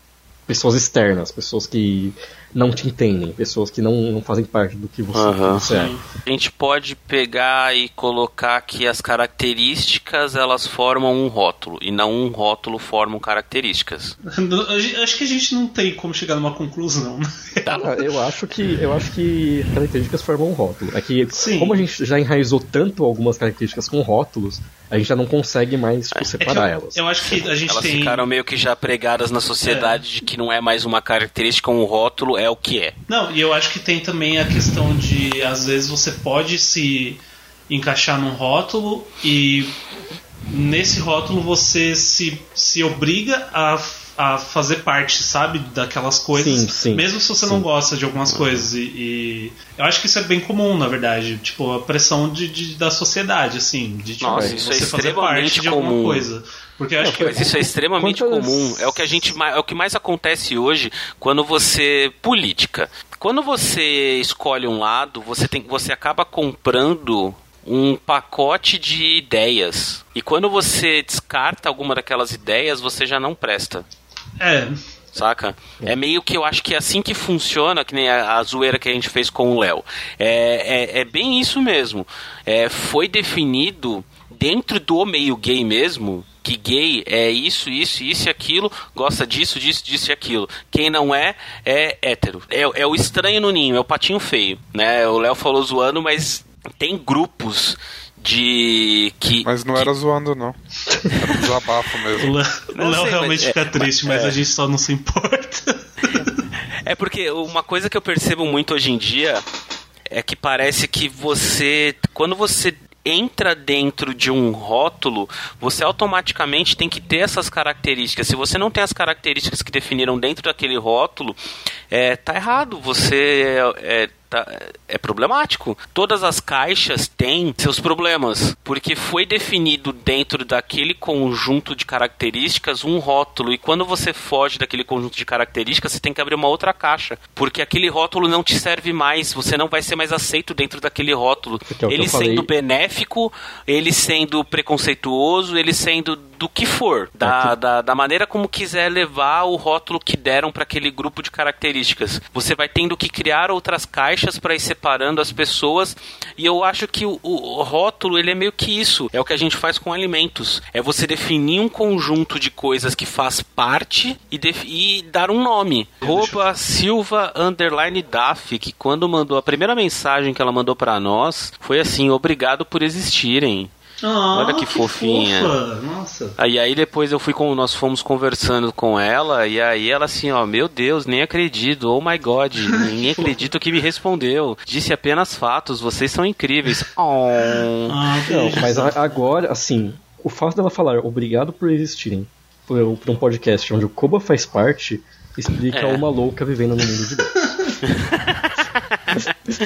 pessoas externas, pessoas que não te entendem, pessoas que não, não fazem parte do que você, Aham. você é. A gente pode pegar e colocar que as características elas formam um rótulo e não um rótulo formam características. Acho que a gente não tem como chegar numa conclusão. Ah, eu acho que eu acho que características formam um rótulo. É que Sim. como a gente já enraizou tanto algumas características com rótulos, a gente já não consegue mais tipo, É separar eu, elas. eu acho que a gente Elas tem. ficaram meio que já pregadas na sociedade de que não é mais uma característica, um rótulo é o que é. Não, e eu acho que tem também a questão de, às vezes, você pode se encaixar num rótulo e nesse rótulo você se, se obriga a, a fazer parte, sabe, daquelas coisas, Sim, sim, mesmo se você sim. não gosta de algumas coisas. E, e eu acho que isso é bem comum, na verdade, tipo, a pressão de, de- da sociedade, assim, de tipo, Nossa, isso é você fazer parte de alguma comum. coisa. Porque eu acho que Mas isso é (laughs) extremamente Quantas- comum. É o que a gente é o que mais acontece hoje quando você política. Quando você escolhe um lado, você tem você acaba comprando um pacote de ideias. E quando você descarta alguma daquelas ideias, você já não presta. É, Saca? É meio que eu acho que é assim que funciona, que nem a, a zoeira que a gente fez com o Léo. É, é, é bem isso mesmo. É, foi definido dentro do meio gay mesmo que gay é isso, isso, isso e aquilo, gosta disso, disso, disso e aquilo. Quem não é, é hétero. É, é o estranho no ninho, é o patinho feio. Né? O Léo falou zoando, mas tem grupos de que Mas não que- era zoando, não. Era desabafo o mesmo. O Léo sei, realmente mas- fica é, triste, mas, mas- a gente só não se importa. (laughs) É porque uma coisa que eu percebo muito hoje em dia é que parece que você, quando você entra dentro de um rótulo, você automaticamente tem que ter essas características. Se você não tem as características que definiram dentro daquele rótulo, é, tá errado. Você é, é, tá- é problemático. Todas as caixas têm seus problemas, porque foi definido dentro daquele conjunto de características um rótulo, e quando você foge daquele conjunto de características, você tem que abrir uma outra caixa, porque aquele rótulo não te serve mais, você não vai ser mais aceito dentro daquele rótulo. É ele eu falei. sendo benéfico, ele sendo preconceituoso, ele sendo do que for, da, da, da maneira como quiser levar o rótulo que deram para aquele grupo de características. Você vai tendo que criar outras caixas para ir separando as pessoas, e eu acho que o, o rótulo ele é meio que isso, é o que a gente faz com alimentos, é você definir um conjunto de coisas que faz parte e, e dar um nome. Rouba Silva Underline Duff, que quando mandou a primeira mensagem que ela mandou para nós foi assim: obrigado por existirem. Ah, Olha que fofinha. fofa. Nossa. Aí, aí depois eu fui com nós fomos conversando com ela e aí ela assim, ó, meu Deus, nem acredito, oh my god, (laughs) nem acredito que me respondeu. Disse apenas fatos, vocês são incríveis. Oh. (laughs) Ah, Não, mas a- agora, assim, o fato dela falar obrigado por existirem por, por um podcast onde o Koba faz parte explica É. uma louca vivendo no mundo de (laughs) Deus.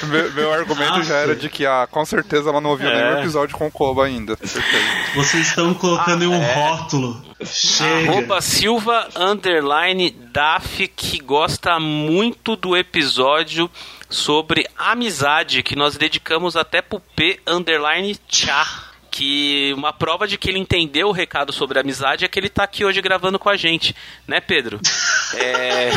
Meu, meu argumento já era de que, ah, com certeza ela não ouviu É. nenhum episódio com o Koba ainda. Vocês estão colocando em um é. rótulo. Chega. Arroba Silva Underline Daf que gosta muito do episódio sobre amizade que nós dedicamos até pro P Underline Tchá. que uma prova de que ele entendeu o recado sobre amizade é que ele tá aqui hoje gravando com a gente, né, Pedro? (laughs) é.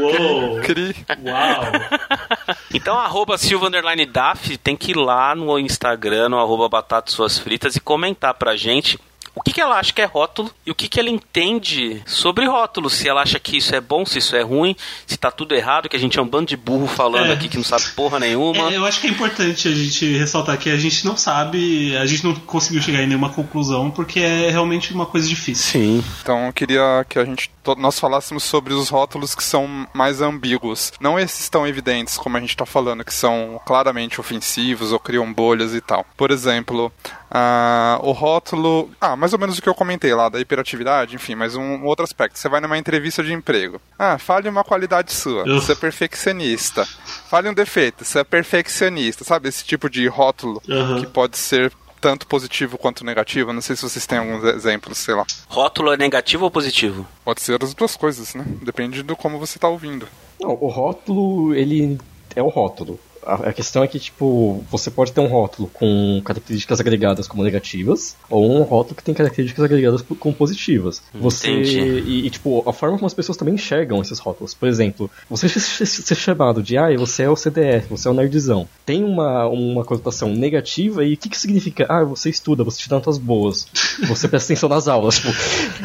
Uou! Cri. Uau! Então, arroba Silva Underline Daf, tem que ir lá no Instagram, no arroba Batata Suas Fritas e comentar pra gente o que, que ela acha que é rótulo e o que, que ela entende sobre rótulo. Se ela acha que isso é bom, se isso é ruim, se tá tudo errado, que a gente é um bando de burro falando É. aqui que não sabe porra nenhuma. É, eu acho que é importante a gente ressaltar que a gente não sabe, a gente não conseguiu chegar em nenhuma conclusão porque é realmente uma coisa difícil. Sim. Então eu queria que a gente nós falássemos sobre os rótulos que são mais ambíguos. Não esses tão evidentes como a gente está falando, que são claramente ofensivos ou criam bolhas e tal. Por exemplo, ah, o rótulo. Ah, mais ou menos o que eu comentei lá, da hiperatividade, enfim, mas um, um outro aspecto. Você vai numa entrevista de emprego. Ah, fale uma qualidade sua. Uf. Você é perfeccionista. Fale um defeito. Você é perfeccionista. Sabe esse tipo de rótulo Aham. que pode ser tanto positivo quanto negativo? Não sei se vocês têm alguns exemplos, sei lá. Rótulo é negativo ou positivo? Pode ser as duas coisas, né? Depende do como você tá ouvindo. Não, o rótulo, ele é o rótulo. A questão é que, tipo, você pode ter um rótulo com características agregadas como negativas, ou um rótulo que tem características agregadas como positivas. Você. Entendi. E, e, tipo, a forma como as pessoas também enxergam esses rótulos. Por exemplo, você ser- chamado de, ah, você é o CDF, você é o nerdzão. Tem uma, uma conotação negativa e o que, que significa? Ah, você estuda, você tira notas boas, você presta atenção nas aulas. Tipo,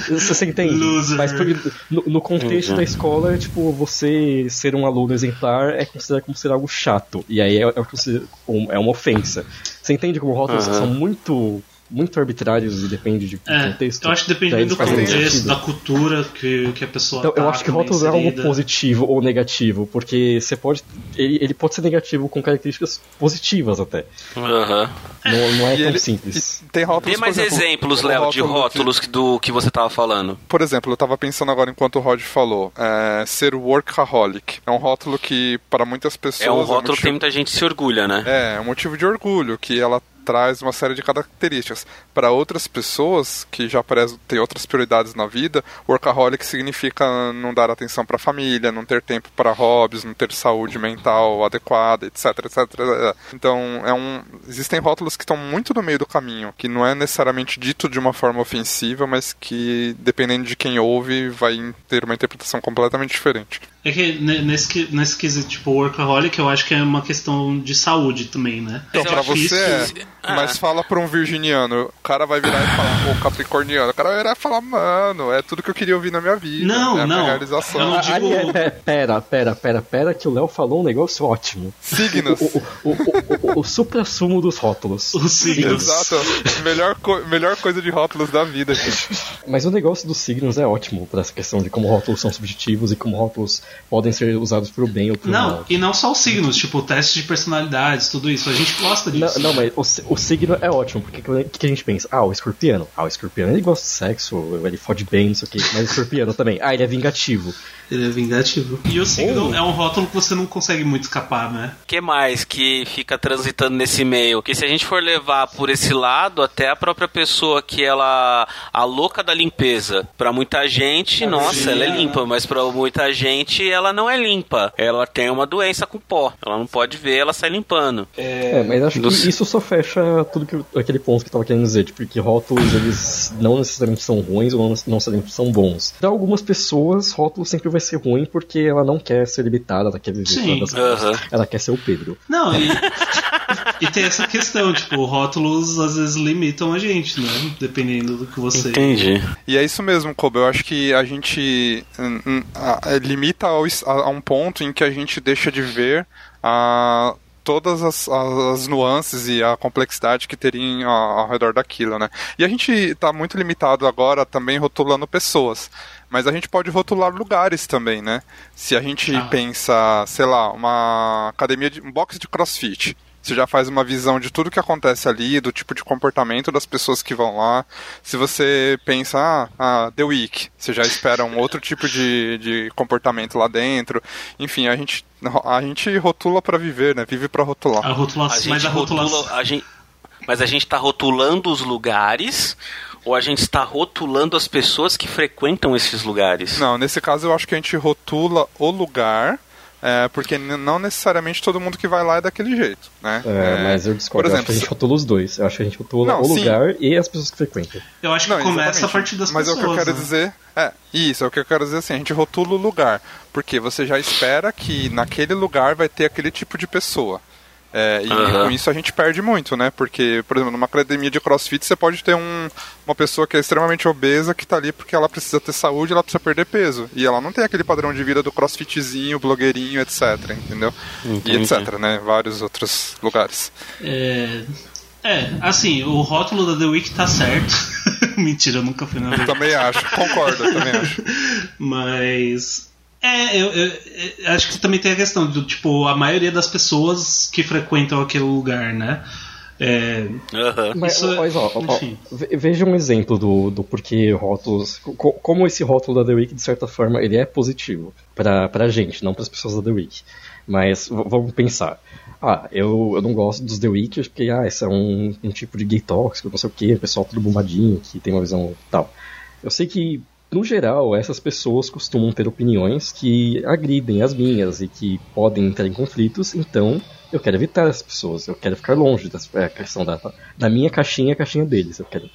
você, você entende? Loser. Mas no, no contexto da escola, tipo, você ser um aluno exemplar é considerado como ser algo chato. E aí é, é, é uma ofensa. Você entende como rótulos Aham. são muito, muito arbitrários e depende de É, contexto? eu acho que depende do contexto, da cultura que, que a pessoa Então, eu tá acho que rótulos é algo positivo ou negativo, porque você pode. Ele, ele pode ser negativo com características positivas até. Aham. Não, não é E tão ele- simples. tem rótulos, Dê mais exemplo, exemplos, Léo, de rótulo que- rótulos que- do que você tava falando. Por exemplo, eu tava pensando agora enquanto o Rod falou, é, ser workaholic. É um rótulo que, para muitas pessoas. É um rótulo que motivo- tem muita gente que se orgulha, né? É, é um motivo de orgulho, que ela traz uma série de características. Para outras pessoas que já parecem ter outras prioridades na vida, workaholic significa não dar atenção para a família, não ter tempo para hobbies, não ter saúde mental adequada, etc, etc. Então, é um existem rótulos que estão muito no meio do caminho, que não é necessariamente dito de uma forma ofensiva, mas que dependendo de quem ouve, vai ter uma interpretação completamente diferente. É que ne- nesse, que- nesse quesito, tipo, workaholic, eu acho que é uma questão de saúde também, né? Então, pra você é. Ah. Mas fala pra um virginiano, cara vai virar e falar, ou capricorniano, o cara vai virar e falar, mano, é tudo que eu queria ouvir na minha vida. Não, é a não. realização. Eu não Ah, digo- ali é- pe- pera, pera, pera, pera, que o Léo falou um negócio ótimo. Signos. O, o, o, o, o, o supra-sumo dos rótulos. Os signos. Exato. Melhor, co- melhor coisa de rótulos da vida, gente. Mas o negócio dos signos é ótimo para essa questão de como rótulos são subjetivos e como rótulos podem ser usados pro bem ou pro Não, mal. e não só os signos, tipo, teste de personalidades, tudo isso. A gente gosta Não, disso. não, mas o, o signo é ótimo, porque o que, que a gente pensa? Ah, o escorpiano. Ah, o escorpiano ele gosta de sexo, ele fode bem, não sei o que. Mas o escorpiano também. Ah, ele é vingativo. Ele é vingativo. E o signo é um rótulo que você não consegue muito escapar, né? O que mais que fica transitando nesse meio? Que se a gente for levar por esse lado, até a própria pessoa que ela. a louca da limpeza. Pra muita gente, nossa, ela é limpa, mas pra muita gente ela não é limpa. Ela tem uma doença com pó. Ela não pode ver, ela sai limpando. É, mas acho que do si- isso só fecha tudo que, aquele ponto que eu tava querendo dizer, tipo, que rótulos eles não necessariamente são ruins ou não necessariamente são bons. Para algumas pessoas, rótulo sempre vai ser ruim porque ela não quer ser limitada daquele jeito. Sim. das- Aham. Ela quer ser o Pedro. Não, e, (laughs) e tem essa questão, tipo, rótulos às vezes limitam a gente, né? Dependendo do que você. Entendi. E é isso mesmo, Kobe. Eu acho que a gente a- limita ao es- a, a um ponto em que a gente deixa de ver a todas as, as nuances e a complexidade que teriam ao, ao redor daquilo, né? E a gente está muito limitado agora também rotulando pessoas. Mas a gente pode rotular lugares também, né? Se a gente Ah. pensa, sei lá, uma academia de um box de crossfit. Você já faz uma visão de tudo que acontece ali, do tipo de comportamento das pessoas que vão lá. Se você pensa, ah, ah The Week, você já espera um outro tipo de, de comportamento lá dentro. Enfim, a gente, a gente rotula para viver, né? Vive para rotular. A rotulação, A gente mas a rotulação. rotula. A gente, mas a gente tá rotulando os lugares ou a gente está rotulando as pessoas que frequentam esses lugares? Não, nesse caso eu acho que a gente rotula o lugar é, porque não necessariamente todo mundo que vai lá é daquele jeito, né? É, mas eu discordo. Por exemplo, eu acho que a gente rotula os dois. Eu acho que a gente rotula não, o sim. lugar e as pessoas que frequentam. Eu acho que não, começa exatamente. a partir das mas pessoas. Mas é o que eu quero né? dizer. É, isso, é o que eu quero dizer assim, a gente rotula o lugar. Porque você já espera que naquele lugar vai ter aquele tipo de pessoa. É, e uhum. com isso a gente perde muito, né? Porque, por exemplo, numa academia de crossfit você pode ter um, uma pessoa que é extremamente obesa que tá ali porque ela precisa ter saúde ela precisa perder peso. E ela não tem aquele padrão de vida do crossfitzinho, blogueirinho, etc. Entendeu? Entendi. E etc, né? Vários outros lugares. É. É, assim, o rótulo da The Week tá certo. (laughs) Mentira, eu nunca fui na Eu também acho, concordo, também (laughs) acho. Mas é, eu, eu, eu, acho que também tem a questão do tipo, a maioria das pessoas que frequentam aquele lugar, né? É, uhum. Mas, isso, mas ó, ó, veja um exemplo do, do porquê rótulos. Como esse rótulo da The Week, de certa forma, ele é positivo pra, pra gente, não para as pessoas da The Week. Mas vamos pensar. Ah, eu, eu não gosto dos The Weekers porque ah, esse é um, um tipo de gay tóxico, não sei o que, pessoal tudo bombadinho, que tem uma visão tal. Eu sei que no geral, essas pessoas costumam ter opiniões que agridem as minhas e que podem entrar em conflitos, então eu quero evitar as pessoas, eu quero ficar longe da é, questão da, da minha caixinha a caixinha deles. Eu quero...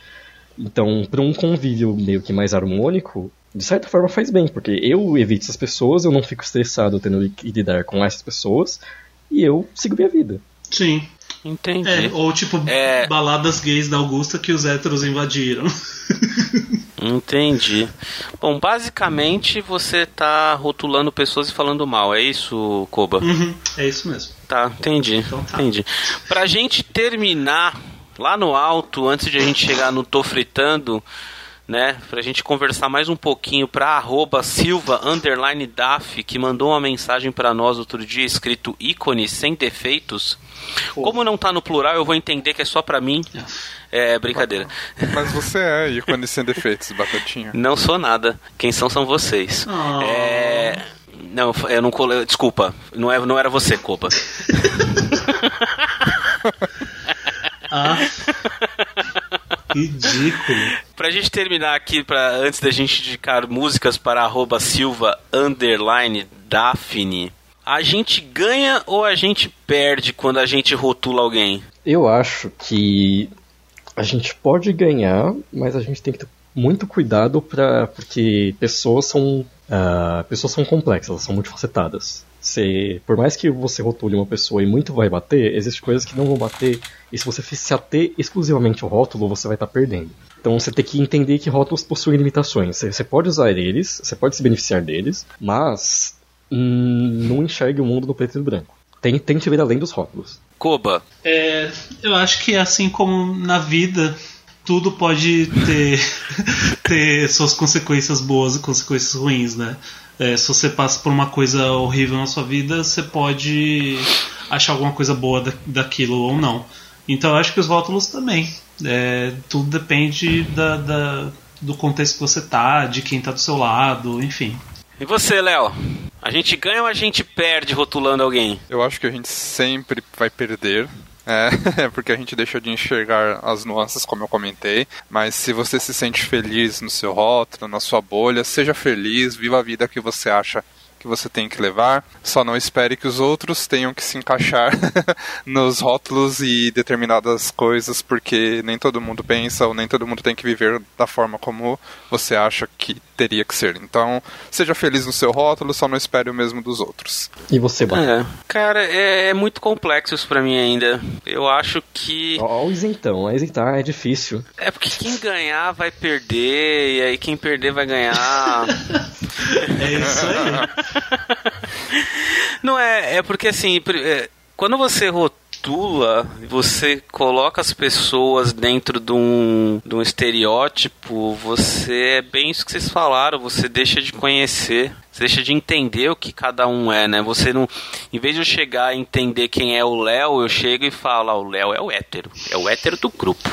Então, para um convívio meio que mais harmônico, de certa forma faz bem, porque eu evito essas pessoas, eu não fico estressado tendo que lidar com essas pessoas e eu sigo minha vida. Sim. Entendi. É, ou tipo, é... baladas gays da Augusta que os héteros invadiram. (laughs) Entendi. Bom, basicamente você tá rotulando pessoas e falando mal, é isso, Koba? Uhum, é isso mesmo. Tá, entendi. Então, tá. Entendi. Pra gente terminar lá no alto, antes de a gente chegar no Tô Fritando, né, pra gente conversar mais um pouquinho pra arroba Silva underline Daf, que mandou uma mensagem para nós outro dia escrito ícone sem defeitos. Pô. Como não tá no plural, eu vou entender que é só pra mim. É brincadeira. Mas você é ícone sem defeitos, Batatinha. Não sou nada. Quem são são vocês. Oh. É... Não, eu não colei. Desculpa, não, é, não era você, Copa. (laughs) ah. (laughs) Ridículo. Pra gente terminar aqui, pra, antes da gente indicar músicas para arroba Silva underline Daphne, a gente ganha ou a gente perde quando a gente rotula alguém? Eu acho que a gente pode ganhar, mas a gente tem que ter muito cuidado para porque pessoas são uh, pessoas são complexas, elas são multifacetadas. Você, por mais que você rotule uma pessoa e muito vai bater, existem coisas que não vão bater, e se você se ater exclusivamente ao rótulo, você vai estar tá perdendo. Então você tem que entender que rótulos possuem limitações. Você, você pode usar eles, você pode se beneficiar deles, mas hum, não enxergue o mundo no preto e no branco. Tem, tente ver além dos rótulos. Koba. É, eu acho que assim como na vida, tudo pode ter, (laughs) ter suas consequências boas e consequências ruins, né? É, se você passa por uma coisa horrível na sua vida, você pode achar alguma coisa boa da, daquilo ou não. Então eu acho que os rótulos também. É, tudo depende da, da, do contexto que você tá, de quem tá do seu lado, enfim. E você, Léo? A gente ganha ou a gente perde rotulando alguém? Eu acho que a gente sempre vai perder. (laughs) É, porque a gente deixa de enxergar as nuances, como eu comentei. Mas se você se sente feliz no seu rótulo, na sua bolha, seja feliz, viva a vida que você acha que você tem que levar. Só não espere que os outros tenham que se encaixar (laughs) nos rótulos e determinadas coisas, porque nem todo mundo pensa ou nem todo mundo tem que viver da forma como você acha que teria que ser. Então, seja feliz no seu rótulo, só não espere o mesmo dos outros. E você, é. Cara, é, é, muito complexo isso pra mim ainda. Eu acho que. Ó, o isentão, a isentar é difícil. É porque quem ganhar vai perder, e aí quem perder vai ganhar. (laughs) é isso aí. (laughs) Não é, é porque assim, é, quando você rotula, você coloca as pessoas dentro de um, de um estereótipo, você é bem isso que vocês falaram, você deixa de conhecer. Você deixa de entender o que cada um é, né? Você não. Em vez de eu chegar a entender quem é o Léo, eu chego e falo, ah, o Léo é o hétero. É o hétero do grupo.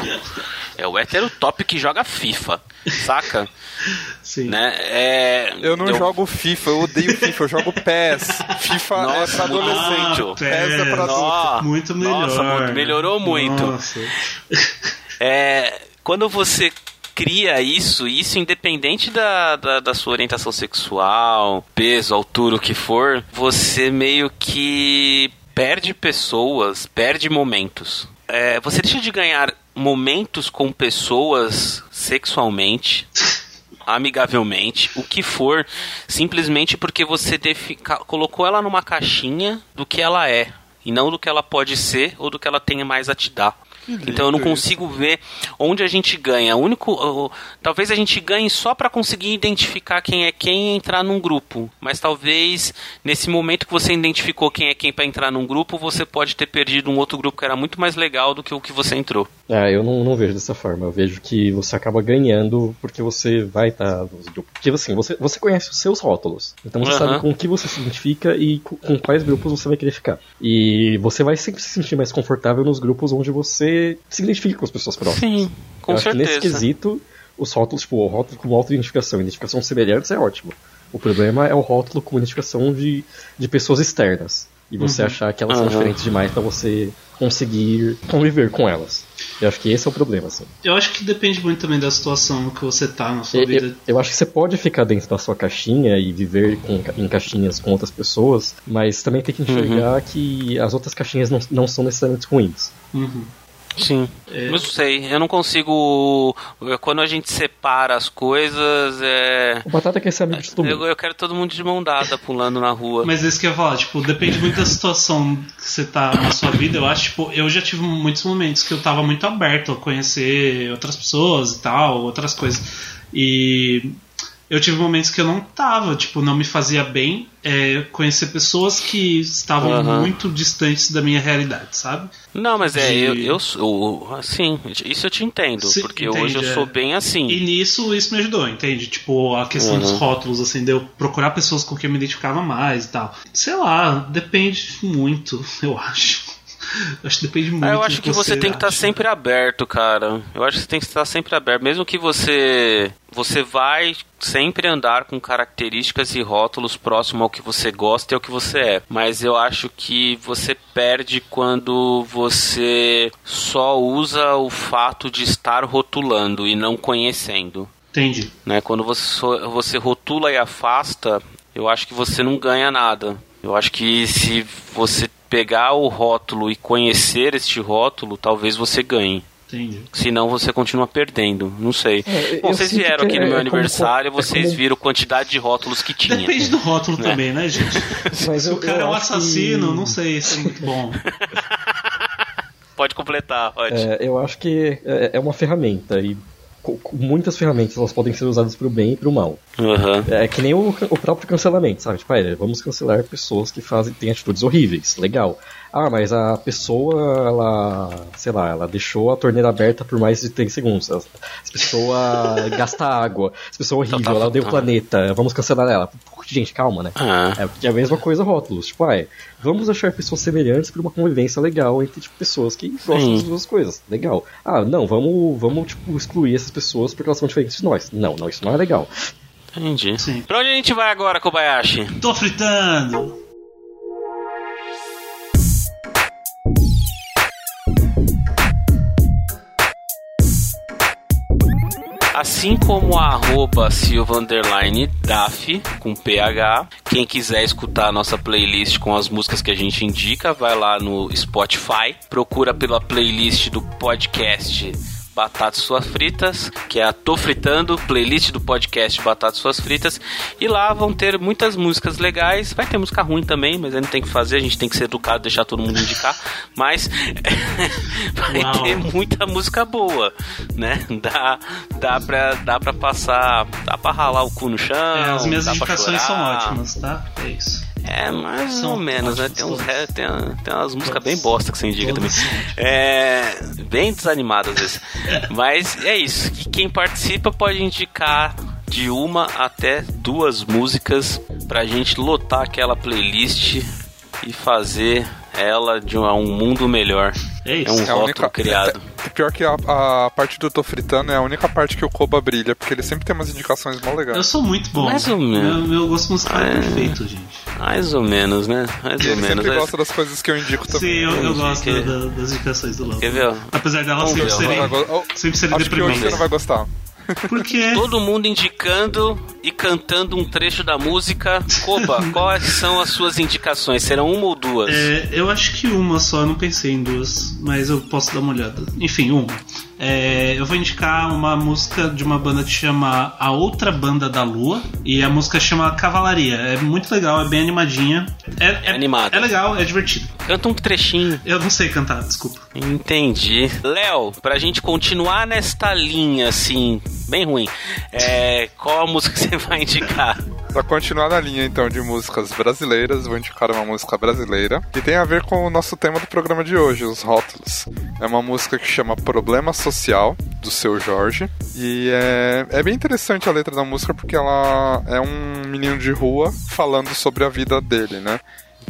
É o hétero top que joga FIFA. Saca? (laughs) Sim. Né? É, eu não eu... jogo FIFA, eu odeio FIFA, eu jogo PES. FIFA é Nossa, é pra adolescente. Ah, PES é pra adulto. Muito melhor. Nossa, melhorou muito. Nossa. É, quando você cria isso, isso independente da, da, da sua orientação sexual, peso, altura, o que for, você meio que perde pessoas, perde momentos. É, você deixa de ganhar momentos com pessoas sexualmente, amigavelmente, o que for, simplesmente porque você colocou ela numa caixinha do que ela é e não do que ela pode ser ou do que ela tenha mais a te dar. Então eu não consigo ver onde a gente ganha. O único, uh, talvez a gente ganhe só para conseguir identificar quem é quem e entrar num grupo. Mas talvez nesse momento que você identificou quem é quem para entrar num grupo, você pode ter perdido um outro grupo que era muito mais legal do que o que você entrou. É, eu não, não vejo dessa forma. Eu vejo que você acaba ganhando porque você vai estar tá nos grupos. Porque assim, você, você conhece os seus rótulos. Então você uhum. sabe com que você se identifica e com, com quais grupos você vai querer ficar. E você vai sempre se sentir mais confortável nos grupos onde você se identifica com as pessoas próximas. Sim, com Eu certeza. Acho que nesse quesito, os rótulos, tipo, o rótulo como auto-identificação, identificação semelhantes é ótimo. O problema é o rótulo como identificação de, de pessoas externas. E você uhum. achar que elas uhum. são diferentes demais para você conseguir conviver com elas. Eu acho que esse é o problema, assim. Eu acho que depende muito também da situação que você tá na sua eu, vida. Eu, eu, acho que você pode ficar dentro da sua caixinha e viver com, em caixinhas com outras pessoas, mas também tem que enxergar uhum. que as outras caixinhas não, não são necessariamente ruins. Uhum. Sim. É... Não sei, eu não consigo. Quando a gente separa as coisas. É... O Batata quer ser amigo de todo mundo. Eu, eu quero todo mundo de mão dada pulando na rua. Mas é isso que eu ia falar, tipo, depende muito da situação que você tá na sua vida. Eu acho, tipo, eu já tive muitos momentos que eu tava muito aberto a conhecer outras pessoas e tal, outras coisas. E eu tive momentos que eu não tava, tipo, não me fazia bem é, conhecer pessoas que estavam uhum. muito distantes da minha realidade, sabe? Não, mas é, De... eu, eu sou, assim, isso eu te entendo, Sim, porque entende, hoje eu é. sou bem assim. E nisso isso me ajudou, entende? Tipo, a questão uhum. dos rótulos, assim, de eu procurar pessoas com quem eu me identificava mais e tal. Sei lá, depende muito, (laughs) eu acho. Acho que depende muito. eu acho que você, você tem que estar tá sempre aberto, cara. Eu acho que você tem que estar sempre aberto. Mesmo que você. Você vai sempre andar com características e rótulos próximo ao que você gosta e ao que você é. Mas eu acho que você perde quando você só usa o fato de estar rotulando e não conhecendo. Entendi. Né? Quando você, você rotula e afasta, eu acho que você não ganha nada. Eu acho que se você pegar o rótulo e conhecer este rótulo, talvez você ganhe. Entendi. Senão você continua perdendo. Não sei. É, Bom, vocês vieram aqui no é meu é aniversário, como, vocês como... viram a quantidade de rótulos que tinha. Depende do rótulo né? também, né, gente? Mas Se eu, o cara é um assassino, que... não sei se é muito bom. (laughs) Pode completar, pode. É, eu acho que é, é uma ferramenta e muitas ferramentas elas podem ser usadas para o bem e para o mal. Uhum. É que nem o, o, próprio cancelamento, sabe? Tipo, ah, vamos cancelar pessoas que fazem têm atitudes horríveis. Legal. Ah, mas a pessoa, ela, sei lá, ela deixou a torneira aberta por mais de 3 segundos. A pessoa (laughs) gasta água. A pessoa é horrível, tá, tá, ela odeia o planeta. Vamos cancelar ela. Gente, calma, né? Ah. É, é a mesma coisa rótulos. Tipo, ah, vamos achar pessoas semelhantes para uma convivência legal entre tipo, pessoas que gostam das duas coisas. Legal. Ah, não, vamos, vamos tipo, excluir essas pessoas porque elas são diferentes de nós. Não, não, isso não é legal. Entendi. Sim. Pra onde a gente vai agora, Kobayashi? Tô fritando! Assim como a arroba Silva Daf, com PH. Quem quiser escutar a nossa playlist com as músicas que a gente indica, vai lá no Spotify, procura pela playlist do podcast Batatas Suas Fritas, que é a Tô Fritando, playlist do podcast Batatas Suas Fritas. E lá vão ter muitas músicas legais. Vai ter música ruim também, mas a gente tem que fazer, a gente tem que ser educado, deixar todo mundo indicar. Mas (laughs) vai Uau. ter muita música boa, né? Dá, dá, pra, dá pra passar, dá pra ralar o cu no chão. É, as minhas indicações são ótimas, tá? É isso. É, mais São ou menos, né? Tem, uns, tem, tem umas músicas bem bosta que você indica também. É, bem desanimadas às vezes. Mas é isso. E quem participa pode indicar de uma até duas músicas pra gente lotar aquela playlist e fazer ela de um, um mundo melhor. É isso. É um é rótulo única, criado. Pior que a, a, parte do Tô Fritando é a única parte que o Koba brilha, porque ele sempre tem umas indicações mó legais. Eu sou muito bom. Mais ou menos. Meu, meu gosto musical é, é perfeito, gente. Mais ou menos, né? Mais ou ele menos. sempre gosta das coisas que eu indico também. Sim, eu, eu gosto que... da, das indicações do Léo. Quer ver? Apesar dela sempre serem, sempre serem Acho deprimentes. que hoje você não vai gostar. Por quê? Todo mundo indicando e cantando um trecho da música. Koba, (laughs) quais são as suas indicações? Serão uma ou duas? É, eu acho que uma só, eu não pensei em duas, mas eu posso dar uma olhada. Enfim, uma. É, eu vou indicar uma música de uma banda que chama A Outra Banda da Lua. E a música chama Cavalaria. É muito legal, é bem animadinha. É, é, animada. É legal, é divertido. Canta um trechinho. Eu não sei cantar, desculpa. Entendi. Léo, pra gente continuar nesta linha, assim, bem ruim, é, qual a música que você vai indicar? (laughs) Pra continuar na linha então de músicas brasileiras, vou indicar uma música brasileira que tem a ver com o nosso tema do programa de hoje, os rótulos. É uma música que chama Problema Social, do seu Jorge. E é, é bem interessante a letra da música porque ela é um menino de rua falando sobre a vida dele, né?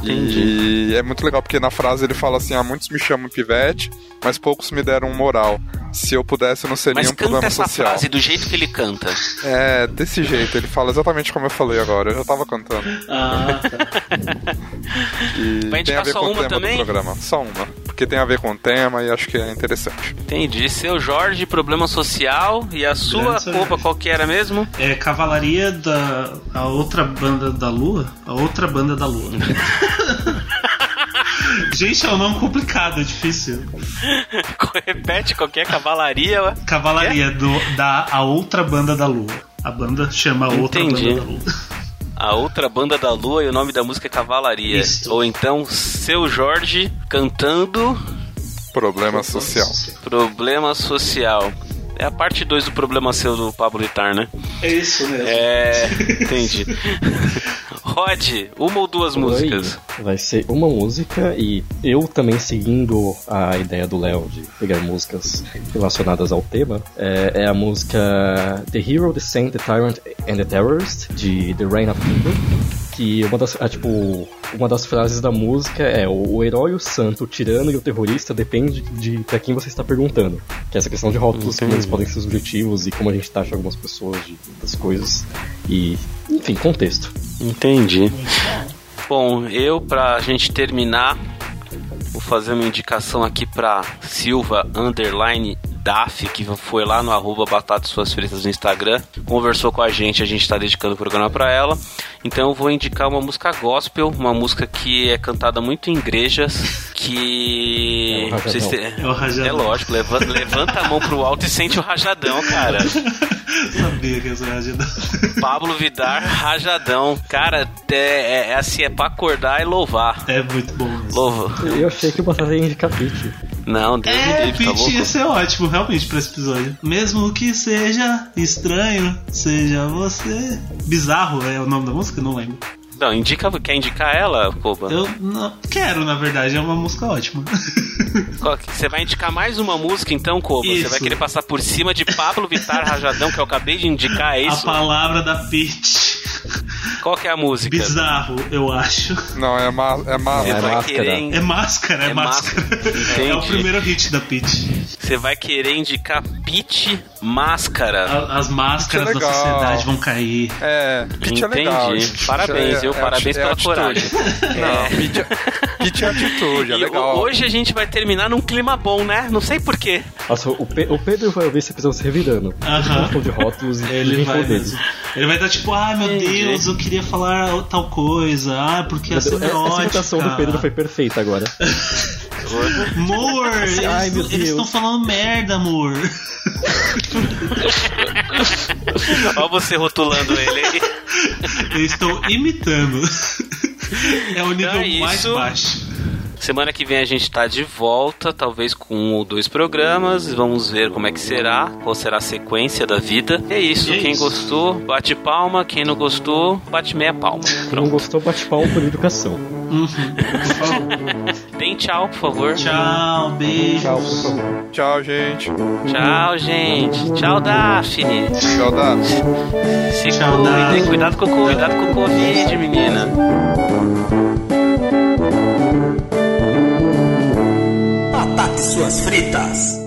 Entendi. E é muito legal porque na frase ele fala assim: ah, muitos me chamam pivete, mas poucos me deram moral. Se eu pudesse, não seria Mas um canta problema essa social. frase do jeito que ele canta. É, desse jeito, ele fala exatamente como eu falei agora, eu já tava cantando. Ah, tá. (laughs) E Vai tem a ver com o tema também? do programa. Só uma. Porque tem a ver com o tema e acho que é interessante. Entendi. Seu Jorge, problema social. E a sua culpa qual que era mesmo? É Cavalaria da. A outra banda da Lua? A outra banda da Lua. (laughs) Gente, é um nome complicado, é difícil. (laughs) Repete qualquer cavalaria. ué. Cavalaria do, da A Outra Banda da Lua. A banda chama A Outra Entendi. Banda da Lua. A outra banda da lua e o nome da música é Cavalaria. Isso. Ou então Seu Jorge cantando Problema social. Problema Social. É a parte 2 do problema seu do Pablo Vittar, né? É isso mesmo. É. (laughs) Entendi. (laughs) Rod, uma ou duas músicas? Oi, Vai ser uma música e eu também seguindo a ideia do Léo de pegar músicas relacionadas ao tema, é, é a música The Hero, The Saint, The Tyrant and The Terrorist, de The Reign of Evil. Que uma das, é, tipo, uma das frases da música é o, o herói, o santo, o tirano e o terrorista depende de pra quem você está perguntando. Que é essa questão de rótulos, como eles podem ser subjetivos e como a gente taxa algumas pessoas de muitas coisas. E, enfim, contexto. Entendi. Bom, eu pra gente terminar, vou fazer uma indicação aqui pra Silva Underline Daf, que foi lá no arroba Batatas Suas Fritas no Instagram, conversou com a gente, a gente tá dedicando o programa pra ela. Então eu vou indicar uma música gospel, uma música que é cantada muito em igrejas, que. É o rajadão. É o rajadão. É lógico, levanta, levanta a mão pro alto e sente o rajadão, cara. (laughs) Sabia que era Pablo Vidar, rajadão. Cara, é, é assim, é pra acordar e louvar. É muito bom mesmo. Louva. Eu achei que o Batata ia indicar Peach. Não, Deus me É, livre, tá louco? ia ser ótimo, realmente, pra esse episódio. Mesmo que seja estranho, seja você. Bizarro é o nome da música? Não lembro. Não, indica, quer indicar ela, Koba? Eu não quero, na verdade, é uma música ótima. (laughs) Você vai indicar mais uma música então, Koba? Você vai querer passar por cima de Pablo Vittar Rajadão, que eu acabei de indicar, é A isso? palavra da Pete. Qual que é a música? Bizarro, eu acho. Não, é ma é ma É máscara. querer É máscara, é, É máscara. máscara, (laughs) É o primeiro hit da Pete. Você vai querer indicar Pete Máscara. A- As máscaras é da sociedade vão cair. É, pitch é legal. Entendi. Parabéns, É- viu? é Parabéns é pela atitude. coragem. Não, pitch é, pitch é atitude, é E legal. hoje a gente vai terminar num clima bom, né? Não sei porquê. Nossa, o, Pe- o Pedro vai ouvir esse episódio se revirando. Aham. Uhum. de rótulos e Ele vai mesmo. Ele vai estar tipo, ai meu. Deus, eu queria falar tal coisa. Ah, porque a Essa semiótica. imitação do Pedro foi perfeita agora. (laughs) Amor, eles estão falando merda, amor. Olha você rotulando ele aí. Eles estão imitando. (laughs) É o nível Então é mais baixo. Semana que vem a gente tá de volta, talvez com um ou dois programas. Vamos ver como é que será, qual será a sequência da vida. E é isso. É quem isso. gostou, bate palma. Quem não gostou, bate meia palma. Quem não gostou, bate palmo por educação. (laughs) Deem tchau, por favor. Tchau, beijo. Tchau, por favor. Tchau, gente. Tchau, gente. Tchau, Daphne. Tchau, Davi. Se Tchau, cuidem. Daphne. Cuidado com, o- cuidado com o Covid, menina. Ataque suas fritas.